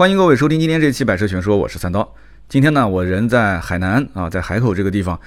欢迎各位收听今天这期《百车全说》，我是三刀。今天呢，我人在海南啊，在海口这个地方。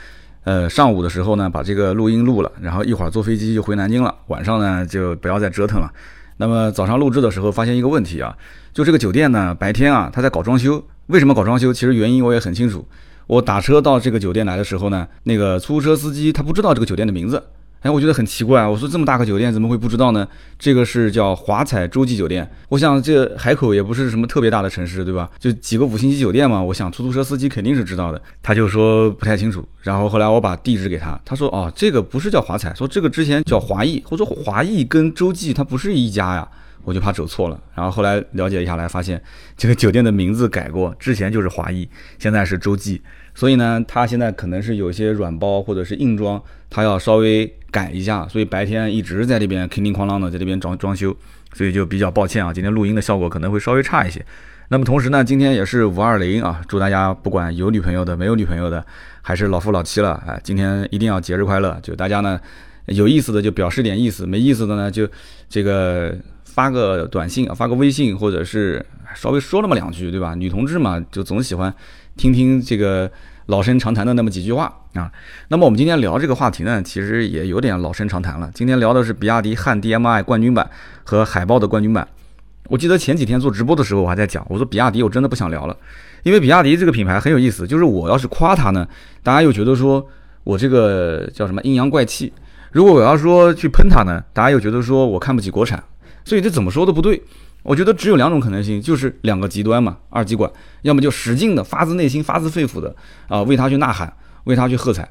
呃，上午的时候呢，把这个录音录了，然后一会儿坐飞机就回南京了。晚上呢，就不要再折腾了。那么早上录制的时候，发现一个问题啊，就这个酒店呢，白天啊，他在搞装修。为什么搞装修？其实原因我也很清楚。我打车到这个酒店来的时候呢，那个出租车司机他不知道这个酒店的名字。哎，我觉得很奇怪，我说这么大个酒店怎么会不知道呢？这个是叫华彩洲际酒店。我想这海口也不是什么特别大的城市，对吧？就几个五星级酒店嘛。我想出租车司机肯定是知道的。他就说不太清楚。然后后来我把地址给他，他说哦，这个不是叫华彩，说这个之前叫华裔，或者说华裔跟洲际它不是一家呀。我就怕走错了。然后后来了解一下来，发现这个酒店的名字改过，之前就是华裔，现在是洲际。所以呢，他现在可能是有些软包或者是硬装，他要稍微改一下，所以白天一直在这边叮叮哐啷的在这边装装修，所以就比较抱歉啊，今天录音的效果可能会稍微差一些。那么同时呢，今天也是五二零啊，祝大家不管有女朋友的、没有女朋友的，还是老夫老妻了，哎，今天一定要节日快乐！就大家呢有意思的就表示点意思，没意思的呢就这个发个短信啊，发个微信，或者是稍微说那么两句，对吧？女同志嘛，就总喜欢。听听这个老生常谈的那么几句话啊，那么我们今天聊这个话题呢，其实也有点老生常谈了。今天聊的是比亚迪汉 DM-i 冠军版和海豹的冠军版。我记得前几天做直播的时候，我还在讲，我说比亚迪我真的不想聊了，因为比亚迪这个品牌很有意思，就是我要是夸它呢，大家又觉得说我这个叫什么阴阳怪气；如果我要说去喷它呢，大家又觉得说我看不起国产，所以这怎么说都不对。我觉得只有两种可能性，就是两个极端嘛，二极管，要么就使劲的发自内心、发自肺腑的啊为他去呐喊，为他去喝彩；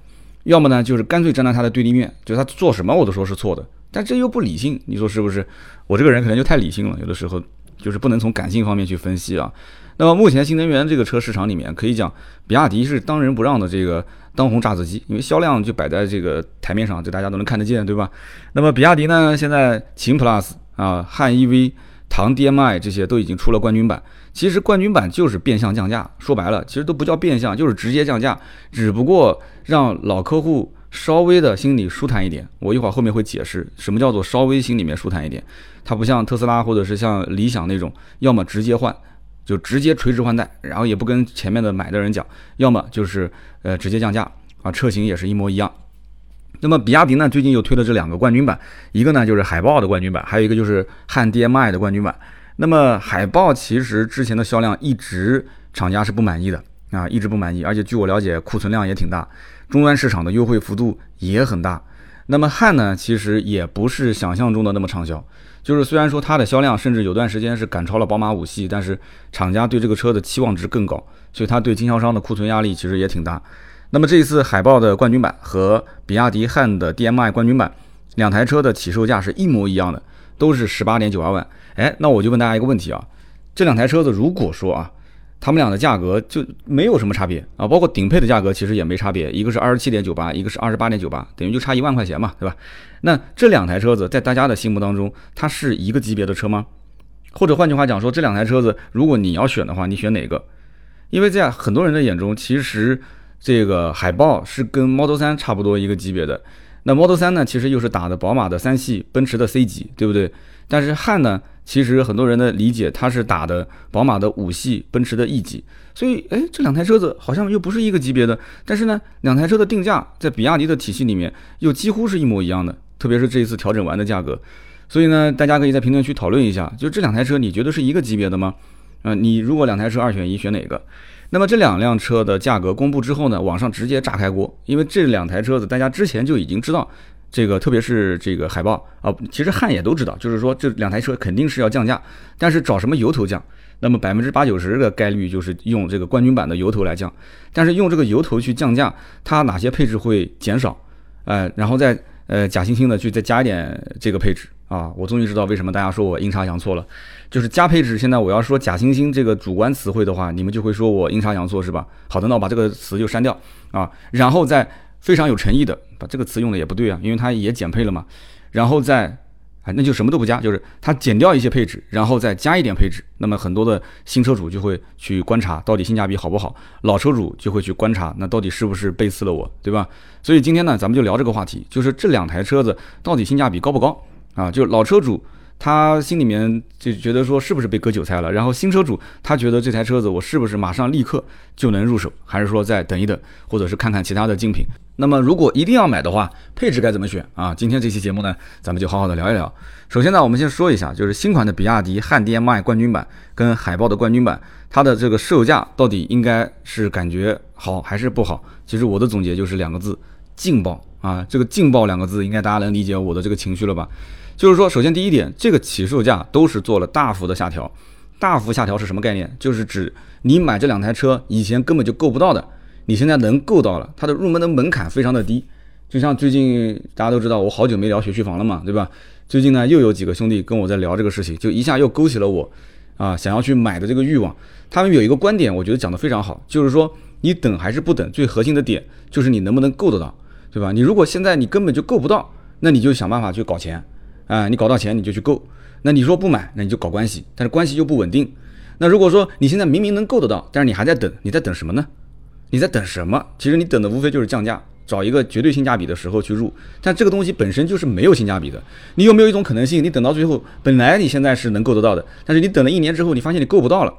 要么呢就是干脆站在他的对立面，就他做什么我都说是错的。但这又不理性，你说是不是？我这个人可能就太理性了，有的时候就是不能从感性方面去分析啊。那么目前新能源这个车市场里面，可以讲比亚迪是当仁不让的这个当红炸子鸡，因为销量就摆在这个台面上，就大家都能看得见，对吧？那么比亚迪呢，现在秦 PLUS 啊，汉 EV。唐 DM-i 这些都已经出了冠军版，其实冠军版就是变相降价，说白了，其实都不叫变相，就是直接降价，只不过让老客户稍微的心里舒坦一点。我一会儿后面会解释什么叫做稍微心里面舒坦一点。它不像特斯拉或者是像理想那种，要么直接换，就直接垂直换代，然后也不跟前面的买的人讲，要么就是呃直接降价啊，车型也是一模一样。那么比亚迪呢，最近又推了这两个冠军版，一个呢就是海豹的冠军版，还有一个就是汉 DM-i 的冠军版。那么海豹其实之前的销量一直厂家是不满意的啊，一直不满意，而且据我了解库存量也挺大，终端市场的优惠幅度也很大。那么汉呢，其实也不是想象中的那么畅销，就是虽然说它的销量甚至有段时间是赶超了宝马五系，但是厂家对这个车的期望值更高，所以它对经销商的库存压力其实也挺大。那么这一次海豹的冠军版和比亚迪汉的 DM-i 冠军版两台车的起售价是一模一样的，都是十八点九二万。哎，那我就问大家一个问题啊，这两台车子如果说啊，他们俩的价格就没有什么差别啊，包括顶配的价格其实也没差别，一个是二十七点九八，一个是二十八点九八，等于就差一万块钱嘛，对吧？那这两台车子在大家的心目当中，它是一个级别的车吗？或者换句话讲说，这两台车子如果你要选的话，你选哪个？因为在很多人的眼中，其实。这个海豹是跟 Model 3差不多一个级别的，那 Model 3呢，其实又是打的宝马的三系、奔驰的 C 级，对不对？但是汉呢，其实很多人的理解，它是打的宝马的五系、奔驰的 E 级，所以哎，这两台车子好像又不是一个级别的。但是呢，两台车的定价在比亚迪的体系里面又几乎是一模一样的，特别是这一次调整完的价格。所以呢，大家可以在评论区讨论一下，就这两台车你觉得是一个级别的吗？啊，你如果两台车二选一，选哪个？那么这两辆车的价格公布之后呢，网上直接炸开锅，因为这两台车子大家之前就已经知道，这个特别是这个海豹啊，其实汉也都知道，就是说这两台车肯定是要降价，但是找什么由头降？那么百分之八九十的概率就是用这个冠军版的由头来降，但是用这个由头去降价，它哪些配置会减少？呃，然后再呃假惺惺的去再加一点这个配置。啊，我终于知道为什么大家说我阴差阳错了，就是加配置。现在我要说假惺惺这个主观词汇的话，你们就会说我阴差阳错是吧？好的，那我把这个词就删掉啊，然后再非常有诚意的把这个词用的也不对啊，因为它也减配了嘛。然后再啊，那就什么都不加，就是它减掉一些配置，然后再加一点配置。那么很多的新车主就会去观察到底性价比好不好，老车主就会去观察那到底是不是背刺了我，对吧？所以今天呢，咱们就聊这个话题，就是这两台车子到底性价比高不高？啊，就老车主他心里面就觉得说是不是被割韭菜了？然后新车主他觉得这台车子我是不是马上立刻就能入手，还是说再等一等，或者是看看其他的竞品？那么如果一定要买的话，配置该怎么选啊？今天这期节目呢，咱们就好好的聊一聊。首先呢，我们先说一下，就是新款的比亚迪汉 DM-i 冠军版跟海豹的冠军版，它的这个售价到底应该是感觉好还是不好？其实我的总结就是两个字：劲爆啊！这个劲爆两个字，应该大家能理解我的这个情绪了吧？就是说，首先第一点，这个起售价都是做了大幅的下调。大幅下调是什么概念？就是指你买这两台车以前根本就够不到的，你现在能够到了。它的入门的门槛非常的低。就像最近大家都知道，我好久没聊学区房了嘛，对吧？最近呢，又有几个兄弟跟我在聊这个事情，就一下又勾起了我啊想要去买的这个欲望。他们有一个观点，我觉得讲的非常好，就是说你等还是不等，最核心的点就是你能不能够得到，对吧？你如果现在你根本就够不到，那你就想办法去搞钱。啊，你搞到钱你就去购，那你说不买，那你就搞关系，但是关系又不稳定。那如果说你现在明明能够得到，但是你还在等，你在等什么呢？你在等什么？其实你等的无非就是降价，找一个绝对性价比的时候去入。但这个东西本身就是没有性价比的。你有没有一种可能性，你等到最后，本来你现在是能够得到的，但是你等了一年之后，你发现你够不到了，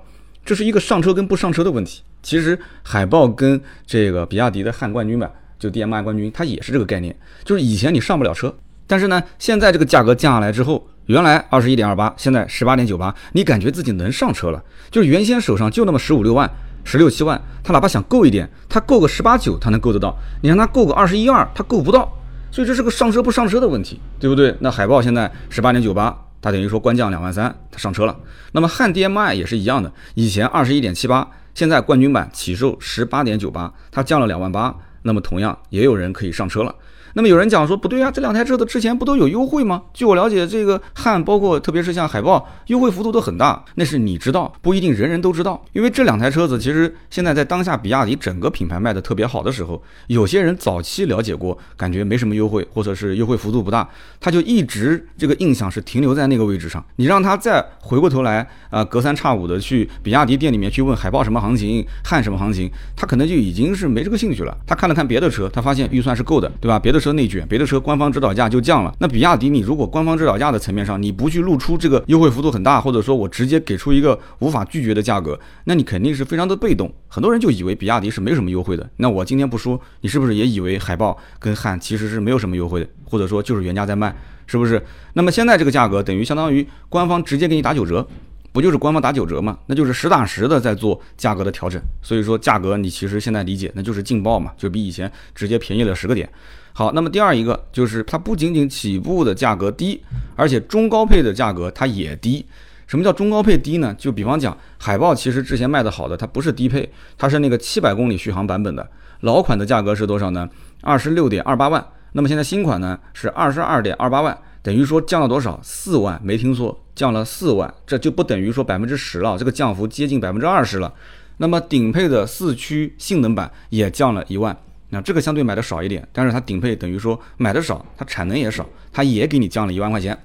这是一个上车跟不上车的问题。其实海豹跟这个比亚迪的汉冠军版，就 DM-i 冠军，它也是这个概念，就是以前你上不了车。但是呢，现在这个价格降下来之后，原来二十一点二八，现在十八点九八，你感觉自己能上车了？就是原先手上就那么十五六万、十六七万，他哪怕想够一点，他够个十八九，他能够得到；你让他够个二十一二，他够不到。所以这是个上车不上车的问题，对不对？那海豹现在十八点九八，它等于说官降两万三，它上车了。那么汉 DM-i 也是一样的，以前二十一点七八，现在冠军版起售十八点九八，它降了两万八，那么同样也有人可以上车了。那么有人讲说不对啊，这两台车子之前不都有优惠吗？据我了解，这个汉包括特别是像海豹，优惠幅度都很大。那是你知道，不一定人人都知道。因为这两台车子其实现在在当下比亚迪整个品牌卖的特别好的时候，有些人早期了解过，感觉没什么优惠，或者是优惠幅度不大，他就一直这个印象是停留在那个位置上。你让他再回过头来啊，隔三差五的去比亚迪店里面去问海豹什么行情，汉什么行情，他可能就已经是没这个兴趣了。他看了看别的车，他发现预算是够的，对吧？别的。车内卷，别的车官方指导价就降了。那比亚迪，你如果官方指导价的层面上，你不去露出这个优惠幅度很大，或者说我直接给出一个无法拒绝的价格，那你肯定是非常的被动。很多人就以为比亚迪是没什么优惠的。那我今天不说，你是不是也以为海豹跟汉其实是没有什么优惠的，或者说就是原价在卖，是不是？那么现在这个价格等于相当于官方直接给你打九折。不就是官方打九折吗？那就是实打实的在做价格的调整。所以说价格你其实现在理解，那就是劲爆嘛，就比以前直接便宜了十个点。好，那么第二一个就是它不仅仅起步的价格低，而且中高配的价格它也低。什么叫中高配低呢？就比方讲海豹，其实之前卖的好的它不是低配，它是那个七百公里续航版本的。老款的价格是多少呢？二十六点二八万。那么现在新款呢是二十二点二八万。等于说降了多少？四万，没听错，降了四万，这就不等于说百分之十了，这个降幅接近百分之二十了。那么顶配的四驱性能版也降了一万，那这个相对买的少一点，但是它顶配等于说买的少，它产能也少，它也给你降了一万块钱。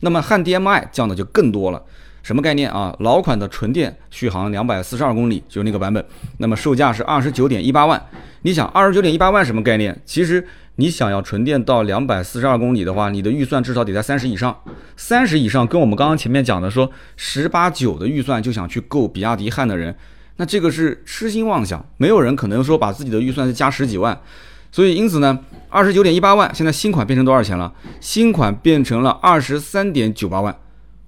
那么汉 DM-i 降的就更多了，什么概念啊？老款的纯电续航两百四十二公里，就是那个版本，那么售价是二十九点一八万。你想二十九点一八万什么概念？其实。你想要纯电到两百四十二公里的话，你的预算至少得在三十以上。三十以上，跟我们刚刚前面讲的说十八九的预算就想去购比亚迪汉的人，那这个是痴心妄想。没有人可能说把自己的预算再加十几万。所以因此呢，二十九点一八万，现在新款变成多少钱了？新款变成了二十三点九八万。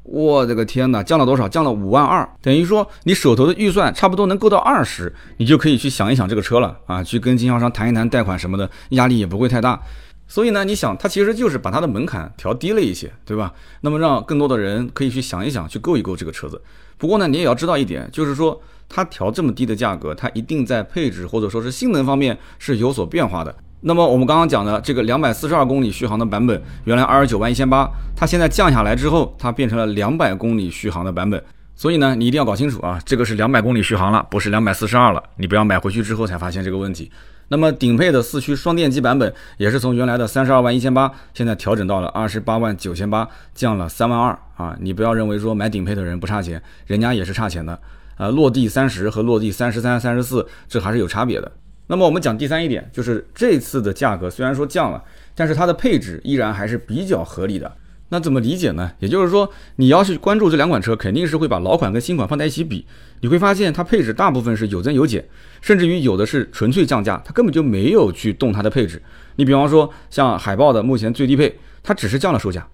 我的个天哪，降了多少？降了五万二，等于说你手头的预算差不多能够到二十，你就可以去想一想这个车了啊，去跟经销商谈一谈贷款什么的，压力也不会太大。所以呢，你想，它其实就是把它的门槛调低了一些，对吧？那么让更多的人可以去想一想，去购一购这个车子。不过呢，你也要知道一点，就是说它调这么低的价格，它一定在配置或者说是性能方面是有所变化的。那么我们刚刚讲的这个两百四十二公里续航的版本，原来二十九万一千八，它现在降下来之后，它变成了两百公里续航的版本。所以呢，你一定要搞清楚啊，这个是两百公里续航了，不是两百四十二了。你不要买回去之后才发现这个问题。那么顶配的四驱双电机版本，也是从原来的三十二万一千八，现在调整到了二十八万九千八，降了三万二啊！你不要认为说买顶配的人不差钱，人家也是差钱的。呃，落地三十和落地三十三、三十四，这还是有差别的。那么我们讲第三一点，就是这次的价格虽然说降了，但是它的配置依然还是比较合理的。那怎么理解呢？也就是说，你要是关注这两款车，肯定是会把老款跟新款放在一起比，你会发现它配置大部分是有增有减，甚至于有的是纯粹降价，它根本就没有去动它的配置。你比方说像海豹的目前最低配，它只是降了售价，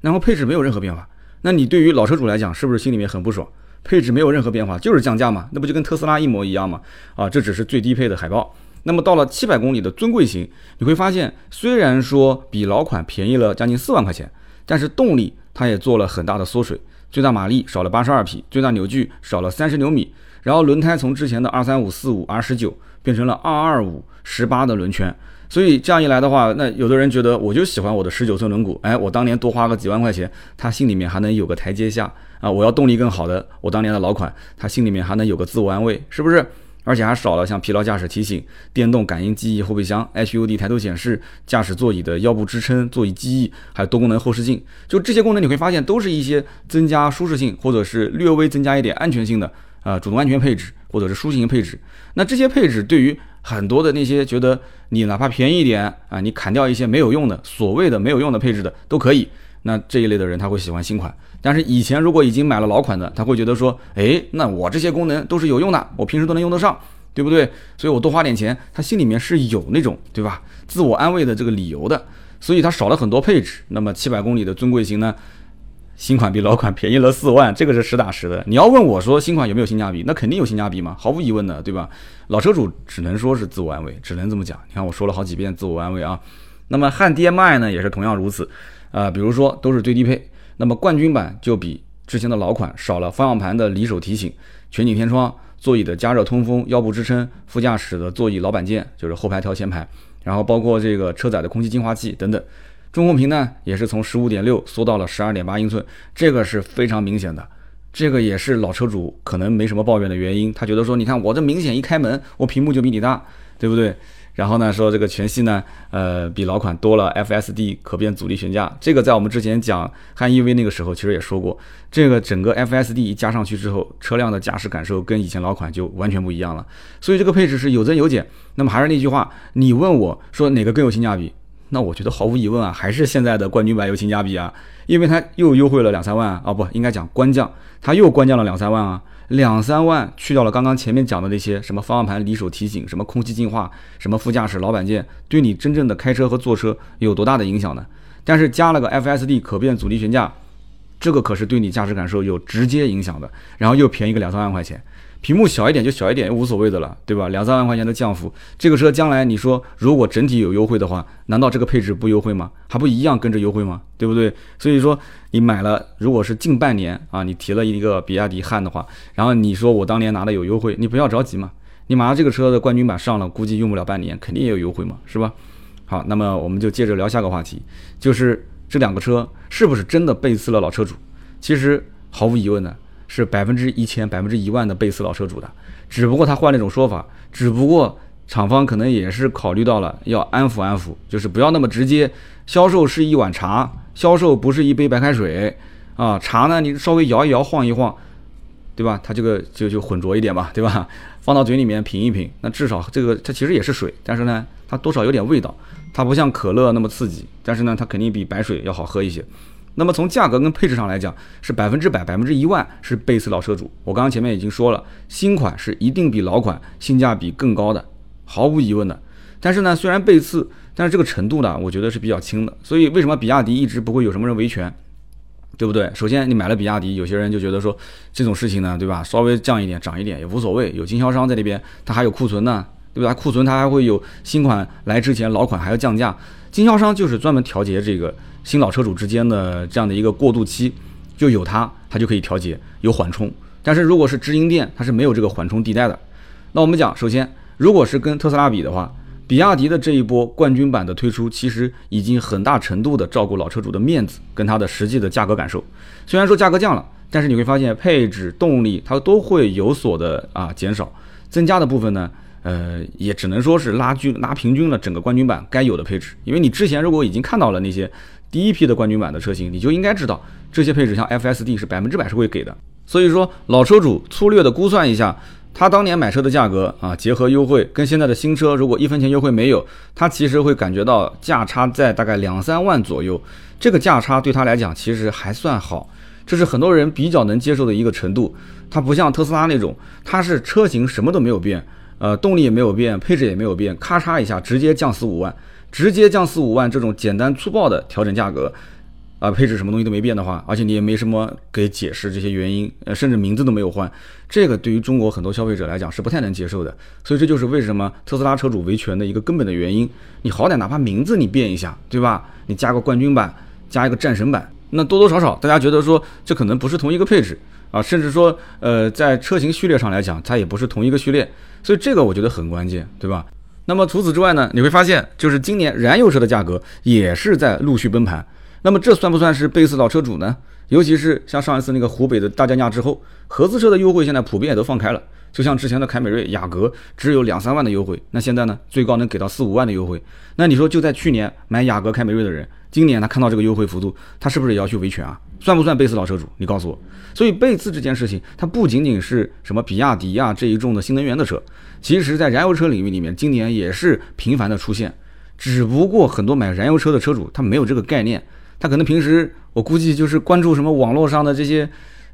然后配置没有任何变化。那你对于老车主来讲，是不是心里面很不爽？配置没有任何变化，就是降价嘛，那不就跟特斯拉一模一样吗？啊，这只是最低配的海豹。那么到了七百公里的尊贵型，你会发现，虽然说比老款便宜了将近四万块钱。但是动力它也做了很大的缩水，最大马力少了八十二匹，最大扭矩少了三十牛米，然后轮胎从之前的二三五四五 R 十九变成了二二五十八的轮圈，所以这样一来的话，那有的人觉得我就喜欢我的十九寸轮毂，哎，我当年多花个几万块钱，他心里面还能有个台阶下啊，我要动力更好的，我当年的老款，他心里面还能有个自我安慰，是不是？而且还少了像疲劳驾驶提醒、电动感应记忆后备箱、HUD 抬头显示、驾驶座椅的腰部支撑、座椅记忆，还有多功能后视镜。就这些功能，你会发现都是一些增加舒适性，或者是略微增加一点安全性的啊主动安全配置，或者是舒适性配置。那这些配置对于很多的那些觉得你哪怕便宜一点啊，你砍掉一些没有用的所谓的没有用的配置的都可以。那这一类的人他会喜欢新款。但是以前如果已经买了老款的，他会觉得说，哎，那我这些功能都是有用的，我平时都能用得上，对不对？所以我多花点钱，他心里面是有那种对吧，自我安慰的这个理由的。所以他少了很多配置。那么七百公里的尊贵型呢，新款比老款便宜了四万，这个是实打实的。你要问我说新款有没有性价比，那肯定有性价比嘛，毫无疑问的，对吧？老车主只能说是自我安慰，只能这么讲。你看我说了好几遍自我安慰啊。那么汉 DM-i 呢也是同样如此，啊，比如说都是最低配，那么冠军版就比。之前的老款少了方向盘的离手提醒、全景天窗、座椅的加热通风、腰部支撑、副驾驶的座椅老板键，就是后排调前排，然后包括这个车载的空气净化器等等。中控屏呢也是从十五点六缩到了十二点八英寸，这个是非常明显的。这个也是老车主可能没什么抱怨的原因，他觉得说，你看我这明显一开门，我屏幕就比你大，对不对？然后呢，说这个全系呢，呃，比老款多了 FSD 可变阻力悬架。这个在我们之前讲汉 EV 那个时候，其实也说过，这个整个 FSD 一加上去之后，车辆的驾驶感受跟以前老款就完全不一样了。所以这个配置是有增有减。那么还是那句话，你问我说哪个更有性价比？那我觉得毫无疑问啊，还是现在的冠军版有性价比啊，因为它又优惠了两三万啊，不应该讲官降，它又官降了两三万啊。两三万去掉了刚刚前面讲的那些什么方向盘离手提醒、什么空气净化、什么副驾驶老板键，对你真正的开车和坐车有多大的影响呢？但是加了个 FSD 可变阻力悬架，这个可是对你驾驶感受有直接影响的。然后又便宜个两三万块钱。屏幕小一点就小一点，无所谓的了，对吧？两三万块钱的降幅，这个车将来你说如果整体有优惠的话，难道这个配置不优惠吗？还不一样跟着优惠吗？对不对？所以说你买了，如果是近半年啊，你提了一个比亚迪汉的话，然后你说我当年拿的有优惠，你不要着急嘛，你马上这个车的冠军版上了，估计用不了半年，肯定也有优惠嘛，是吧？好，那么我们就接着聊下个话题，就是这两个车是不是真的背刺了老车主？其实毫无疑问的。是百分之一千、百分之一万的贝斯老车主的，只不过他换了一种说法，只不过厂方可能也是考虑到了要安抚安抚，就是不要那么直接。销售是一碗茶，销售不是一杯白开水啊。茶呢，你稍微摇一摇、晃一晃，对吧？它这个就就浑浊一点吧，对吧？放到嘴里面品一品，那至少这个它其实也是水，但是呢，它多少有点味道，它不像可乐那么刺激，但是呢，它肯定比白水要好喝一些。那么从价格跟配置上来讲，是百分之百、百分之一万是背刺老车主。我刚刚前面已经说了，新款是一定比老款性价比更高的，毫无疑问的。但是呢，虽然背刺，但是这个程度呢，我觉得是比较轻的。所以为什么比亚迪一直不会有什么人维权，对不对？首先你买了比亚迪，有些人就觉得说这种事情呢，对吧？稍微降一点、涨一点也无所谓，有经销商在那边，他还有库存呢，对吧？库存他还会有新款来之前老款还要降价，经销商就是专门调节这个。新老车主之间的这样的一个过渡期，就有它，它就可以调节有缓冲。但是如果是直营店，它是没有这个缓冲地带的。那我们讲，首先，如果是跟特斯拉比的话，比亚迪的这一波冠军版的推出，其实已经很大程度的照顾老车主的面子跟它的实际的价格感受。虽然说价格降了，但是你会发现配置、动力它都会有所的啊减少，增加的部分呢。呃，也只能说是拉均拉平均了整个冠军版该有的配置，因为你之前如果已经看到了那些第一批的冠军版的车型，你就应该知道这些配置像 FSD 是百分之百是会给的。所以说老车主粗略的估算一下，他当年买车的价格啊，结合优惠跟现在的新车，如果一分钱优惠没有，他其实会感觉到价差在大概两三万左右。这个价差对他来讲其实还算好，这是很多人比较能接受的一个程度。它不像特斯拉那种，它是车型什么都没有变，呃，动力也没有变，配置也没有变，咔嚓一下直接降四五万，直接降四五万这种简单粗暴的调整价格。啊，配置什么东西都没变的话，而且你也没什么给解释这些原因，呃，甚至名字都没有换，这个对于中国很多消费者来讲是不太能接受的。所以这就是为什么特斯拉车主维权的一个根本的原因。你好歹哪怕名字你变一下，对吧？你加个冠军版，加一个战神版，那多多少少大家觉得说这可能不是同一个配置啊，甚至说呃在车型序列上来讲，它也不是同一个序列。所以这个我觉得很关键，对吧？那么除此之外呢，你会发现就是今年燃油车的价格也是在陆续崩盘。那么这算不算是背刺老车主呢？尤其是像上一次那个湖北的大降价之后，合资车的优惠现在普遍也都放开了。就像之前的凯美瑞、雅阁只有两三万的优惠，那现在呢，最高能给到四五万的优惠。那你说就在去年买雅阁、凯美瑞的人，今年他看到这个优惠幅度，他是不是也要去维权啊？算不算背刺老车主？你告诉我。所以背刺这件事情，它不仅仅是什么比亚迪呀这一众的新能源的车，其实在燃油车领域里面，今年也是频繁的出现。只不过很多买燃油车的车主他没有这个概念。他可能平时我估计就是关注什么网络上的这些，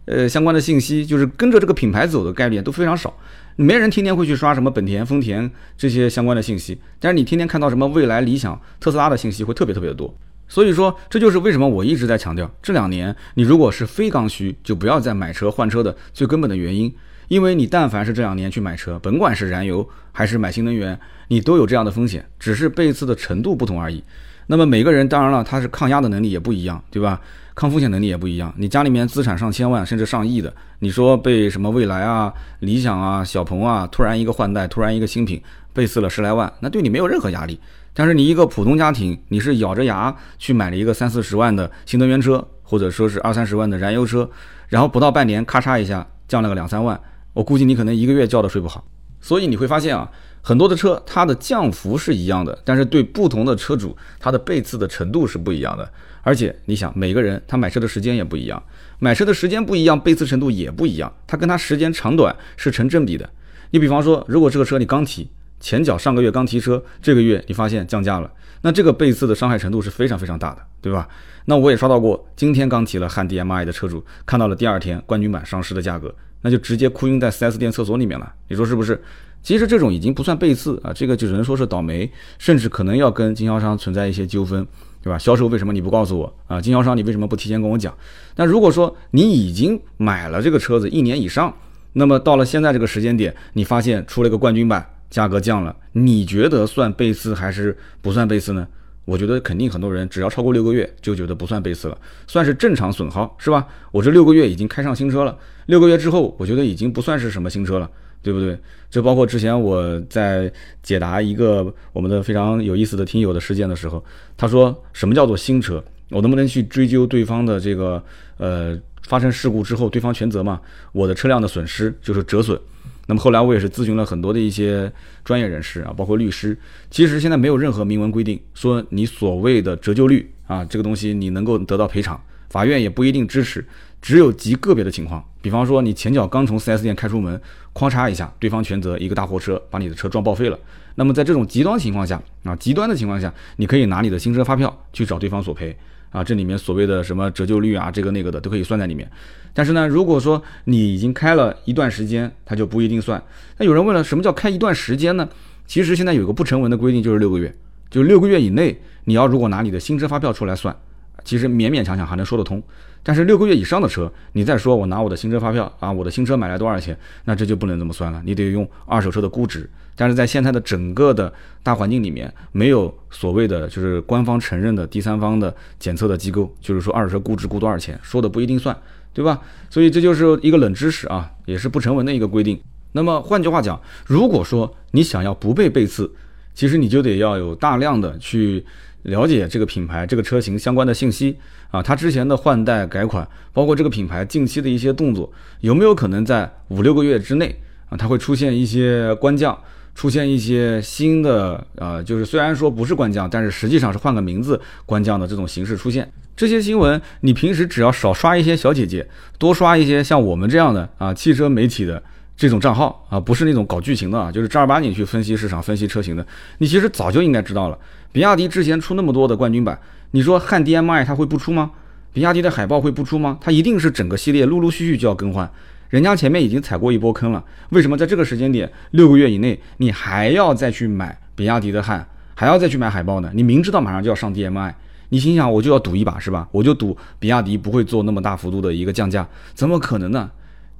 呃相关的信息，就是跟着这个品牌走的概念都非常少。没人天天会去刷什么本田、丰田这些相关的信息，但是你天天看到什么蔚来、理想、特斯拉的信息会特别特别的多。所以说，这就是为什么我一直在强调，这两年你如果是非刚需，就不要再买车换车的最根本的原因。因为你但凡是这两年去买车，甭管是燃油还是买新能源，你都有这样的风险，只是背刺的程度不同而已。那么每个人当然了，他是抗压的能力也不一样，对吧？抗风险能力也不一样。你家里面资产上千万甚至上亿的，你说被什么蔚来啊、理想啊、小鹏啊突然一个换代，突然一个新品被刺了十来万，那对你没有任何压力。但是你一个普通家庭，你是咬着牙去买了一个三四十万的新能源车，或者说是二三十万的燃油车，然后不到半年咔嚓一下降了个两三万，我估计你可能一个月觉都睡不好。所以你会发现啊。很多的车，它的降幅是一样的，但是对不同的车主，它的背刺的程度是不一样的。而且你想，每个人他买车的时间也不一样，买车的时间不一样，背刺程度也不一样，它跟它时间长短是成正比的。你比方说，如果这个车你刚提，前脚上个月刚提车，这个月你发现降价了，那这个背刺的伤害程度是非常非常大的，对吧？那我也刷到过，今天刚提了汉 DMI 的车主，看到了第二天冠军版上市的价格，那就直接哭晕在 4S 店厕所里面了，你说是不是？其实这种已经不算背刺啊，这个就只能说是倒霉，甚至可能要跟经销商存在一些纠纷，对吧？销售为什么你不告诉我啊？经销商你为什么不提前跟我讲？那如果说你已经买了这个车子一年以上，那么到了现在这个时间点，你发现出了个冠军版，价格降了，你觉得算背刺还是不算背刺呢？我觉得肯定很多人只要超过六个月就觉得不算背刺了，算是正常损耗，是吧？我这六个月已经开上新车了，六个月之后，我觉得已经不算是什么新车了。对不对？这包括之前我在解答一个我们的非常有意思的听友的事件的时候，他说什么叫做新车？我能不能去追究对方的这个呃发生事故之后对方全责嘛？我的车辆的损失就是折损。那么后来我也是咨询了很多的一些专业人士啊，包括律师。其实现在没有任何明文规定说你所谓的折旧率啊这个东西你能够得到赔偿，法院也不一定支持。只有极个别的情况，比方说你前脚刚从 4S 店开出门，哐嚓一下，对方全责，一个大货车把你的车撞报废了。那么在这种极端情况下啊，极端的情况下，你可以拿你的新车发票去找对方索赔啊，这里面所谓的什么折旧率啊，这个那个的都可以算在里面。但是呢，如果说你已经开了一段时间，它就不一定算。那有人问了，什么叫开一段时间呢？其实现在有个不成文的规定，就是六个月，就六个月以内，你要如果拿你的新车发票出来算。其实勉勉强强还能说得通，但是六个月以上的车，你再说我拿我的新车发票啊，我的新车买来多少钱，那这就不能这么算了，你得用二手车的估值。但是在现在的整个的大环境里面，没有所谓的就是官方承认的第三方的检测的机构，就是说二手车估值估多少钱，说的不一定算，对吧？所以这就是一个冷知识啊，也是不成文的一个规定。那么换句话讲，如果说你想要不被背刺，其实你就得要有大量的去。了解这个品牌、这个车型相关的信息啊，它之前的换代改款，包括这个品牌近期的一些动作，有没有可能在五六个月之内啊，它会出现一些官降，出现一些新的啊，就是虽然说不是官降，但是实际上是换个名字官降的这种形式出现。这些新闻，你平时只要少刷一些小姐姐，多刷一些像我们这样的啊汽车媒体的这种账号啊，不是那种搞剧情的啊，就是正儿八经去分析市场、分析车型的。你其实早就应该知道了，比亚迪之前出那么多的冠军版，你说汉 DM-i 它会不出吗？比亚迪的海豹会不出吗？它一定是整个系列陆陆续续就要更换。人家前面已经踩过一波坑了，为什么在这个时间点六个月以内，你还要再去买比亚迪的汉，还要再去买海豹呢？你明知道马上就要上 DM-i，你心想我就要赌一把是吧？我就赌比亚迪不会做那么大幅度的一个降价，怎么可能呢？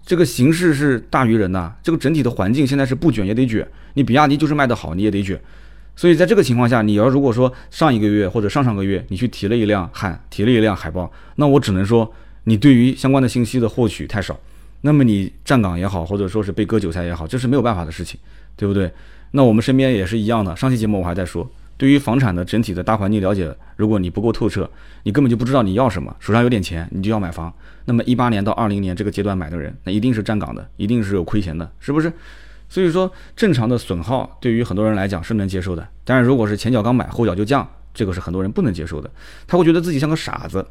这个形势是大于人呐，这个整体的环境现在是不卷也得卷，你比亚迪就是卖得好，你也得卷。所以在这个情况下，你要如果说上一个月或者上上个月你去提了一辆汉，提了一辆海豹，那我只能说你对于相关的信息的获取太少，那么你站岗也好，或者说是被割韭菜也好，这是没有办法的事情，对不对？那我们身边也是一样的，上期节目我还在说。对于房产的整体的大环境了解，如果你不够透彻，你根本就不知道你要什么。手上有点钱，你就要买房。那么一八年到二零年这个阶段买的人，那一定是站岗的，一定是有亏钱的，是不是？所以说，正常的损耗对于很多人来讲是能接受的。但是如果是前脚刚买，后脚就降，这个是很多人不能接受的。他会觉得自己像个傻子。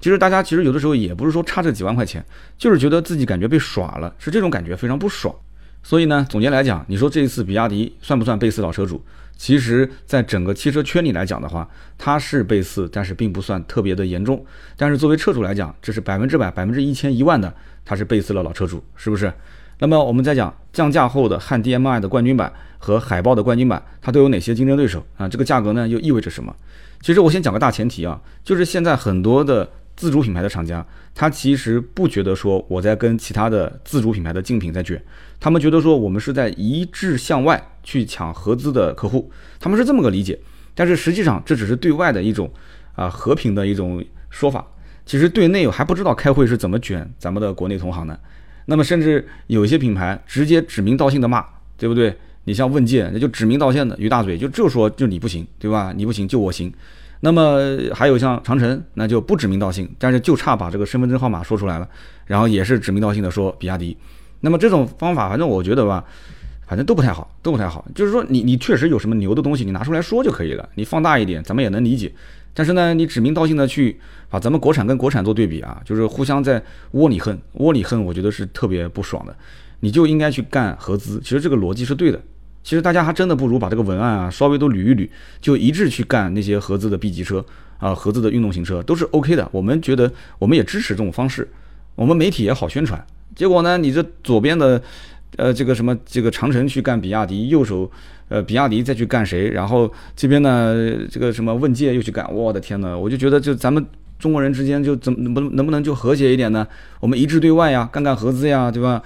其实大家其实有的时候也不是说差这几万块钱，就是觉得自己感觉被耍了，是这种感觉非常不爽。所以呢，总结来讲，你说这一次比亚迪算不算背刺老车主？其实，在整个汽车圈里来讲的话，它是背刺，但是并不算特别的严重。但是作为车主来讲，这是百分之百、百分之一千一万的，它是背刺了老车主，是不是？那么我们再讲降价后的汉 DM-i 的冠军版和海豹的冠军版，它都有哪些竞争对手啊？这个价格呢，又意味着什么？其实我先讲个大前提啊，就是现在很多的自主品牌的厂家，他其实不觉得说我在跟其他的自主品牌的竞品在卷。他们觉得说我们是在一致向外去抢合资的客户，他们是这么个理解。但是实际上这只是对外的一种啊和平的一种说法。其实对内还不知道开会是怎么卷咱们的国内同行的。那么甚至有一些品牌直接指名道姓的骂，对不对？你像问界，那就指名道姓的，于大嘴就就说就你不行，对吧？你不行就我行。那么还有像长城，那就不指名道姓，但是就差把这个身份证号码说出来了，然后也是指名道姓的说比亚迪。那么这种方法，反正我觉得吧，反正都不太好，都不太好。就是说，你你确实有什么牛的东西，你拿出来说就可以了。你放大一点，咱们也能理解。但是呢，你指名道姓的去把咱们国产跟国产做对比啊，就是互相在窝里横，窝里横，我觉得是特别不爽的。你就应该去干合资，其实这个逻辑是对的。其实大家还真的不如把这个文案啊稍微都捋一捋，就一致去干那些合资的 B 级车啊，合资的运动型车都是 OK 的。我们觉得我们也支持这种方式，我们媒体也好宣传。结果呢？你这左边的，呃，这个什么这个长城去干比亚迪，右手，呃，比亚迪再去干谁？然后这边呢，这个什么问界又去干，我的天呐，我就觉得就咱们中国人之间就怎么能不能不能就和谐一点呢？我们一致对外呀，干干合资呀，对吧？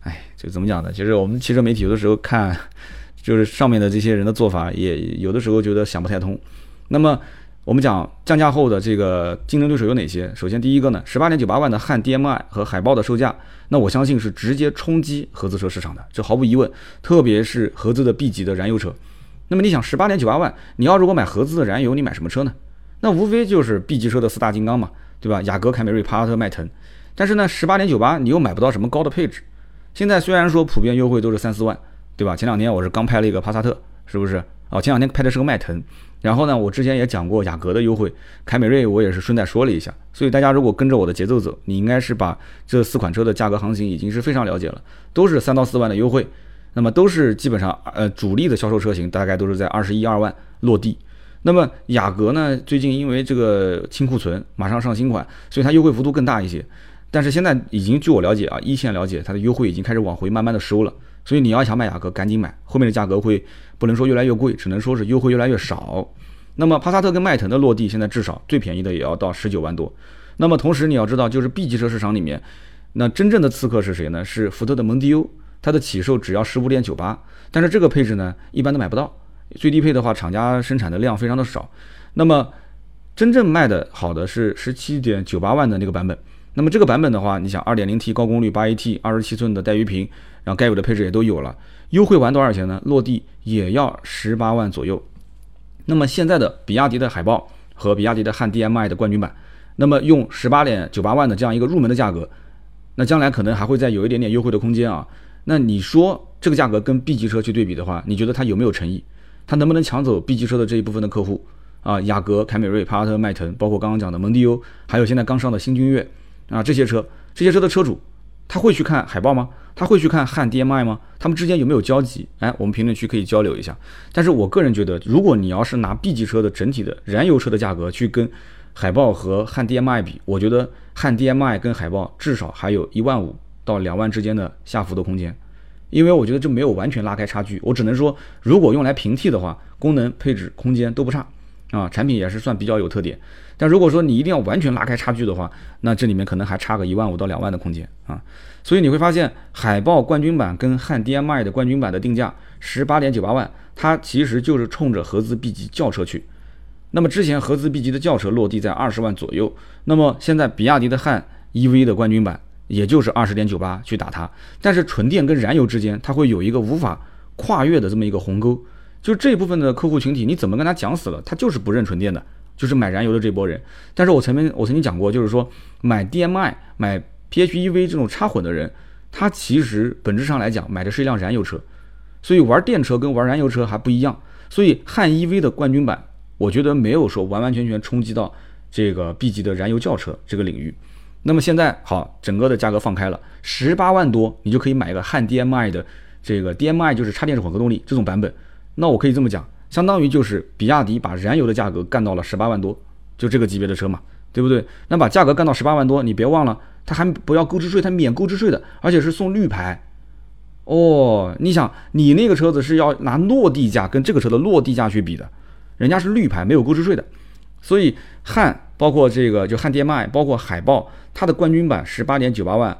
哎，就怎么讲呢？其实我们汽车媒体有的时候看，就是上面的这些人的做法，也有的时候觉得想不太通。那么。我们讲降价后的这个竞争对手有哪些？首先第一个呢，十八点九八万的汉 DM-i 和海豹的售价，那我相信是直接冲击合资车市场的，这毫无疑问。特别是合资的 B 级的燃油车。那么你想，十八点九八万，你要如果买合资的燃油，你买什么车呢？那无非就是 B 级车的四大金刚嘛，对吧？雅阁、凯美瑞、帕萨特、迈腾。但是呢，十八点九八你又买不到什么高的配置。现在虽然说普遍优惠都是三四万，对吧？前两天我是刚拍了一个帕萨特，是不是？哦，前两天拍的是个迈腾。然后呢，我之前也讲过雅阁的优惠，凯美瑞我也是顺带说了一下。所以大家如果跟着我的节奏走，你应该是把这四款车的价格行情已经是非常了解了，都是三到四万的优惠，那么都是基本上呃主力的销售车型大概都是在二十一二万落地。那么雅阁呢，最近因为这个清库存，马上上新款，所以它优惠幅度更大一些。但是现在已经据我了解啊，一线了解它的优惠已经开始往回慢慢的收了。所以你要想买雅阁，赶紧买，后面的价格会。不能说越来越贵，只能说是优惠越来越少。那么帕萨特跟迈腾的落地，现在至少最便宜的也要到十九万多。那么同时你要知道，就是 B 级车市场里面，那真正的刺客是谁呢？是福特的蒙迪欧，它的起售只要十五点九八，但是这个配置呢，一般都买不到。最低配的话，厂家生产的量非常的少。那么真正卖的好的是十七点九八万的那个版本。那么这个版本的话，你想二点零 T 高功率八 AT 二十七寸的带鱼屏，然后该有的配置也都有了。优惠完多少钱呢？落地也要十八万左右。那么现在的比亚迪的海豹和比亚迪的汉 DM-i 的冠军版，那么用十八点九八万的这样一个入门的价格，那将来可能还会再有一点点优惠的空间啊。那你说这个价格跟 B 级车去对比的话，你觉得它有没有诚意？它能不能抢走 B 级车的这一部分的客户啊？雅阁、凯美瑞、帕萨特、迈腾，包括刚刚讲的蒙迪欧，还有现在刚上的新君越啊，这些车，这些车的车主。他会去看海报吗？他会去看汉 DMI 吗？他们之间有没有交集？哎，我们评论区可以交流一下。但是我个人觉得，如果你要是拿 B 级车的整体的燃油车的价格去跟海豹和汉 DMI 比，我觉得汉 DMI 跟海豹至少还有一万五到两万之间的下浮的空间，因为我觉得这没有完全拉开差距。我只能说，如果用来平替的话，功能、配置、空间都不差啊，产品也是算比较有特点。但如果说你一定要完全拉开差距的话，那这里面可能还差个一万五到两万的空间啊。所以你会发现，海豹冠军版跟汉 DMI 的冠军版的定价十八点九八万，它其实就是冲着合资 B 级轿车去。那么之前合资 B 级的轿车落地在二十万左右，那么现在比亚迪的汉 EV 的冠军版也就是二十点九八去打它。但是纯电跟燃油之间，它会有一个无法跨越的这么一个鸿沟，就这部分的客户群体，你怎么跟他讲死了，他就是不认纯电的，就是买燃油的这波人。但是我曾经我曾经讲过，就是说买 DMI 买。PHEV 这种插混的人，他其实本质上来讲买的是一辆燃油车，所以玩电车跟玩燃油车还不一样。所以汉 EV 的冠军版，我觉得没有说完完全全冲击到这个 B 级的燃油轿车这个领域。那么现在好，整个的价格放开了，十八万多你就可以买一个汉 DMI 的这个 DMI 就是插电式混合动力这种版本。那我可以这么讲，相当于就是比亚迪把燃油的价格干到了十八万多，就这个级别的车嘛，对不对？那把价格干到十八万多，你别忘了。他还不要购置税，他免购置税的，而且是送绿牌。哦，你想，你那个车子是要拿落地价跟这个车的落地价去比的，人家是绿牌，没有购置税的。所以汉包括这个就汉 DMI，包括海豹，它的冠军版十八点九八万，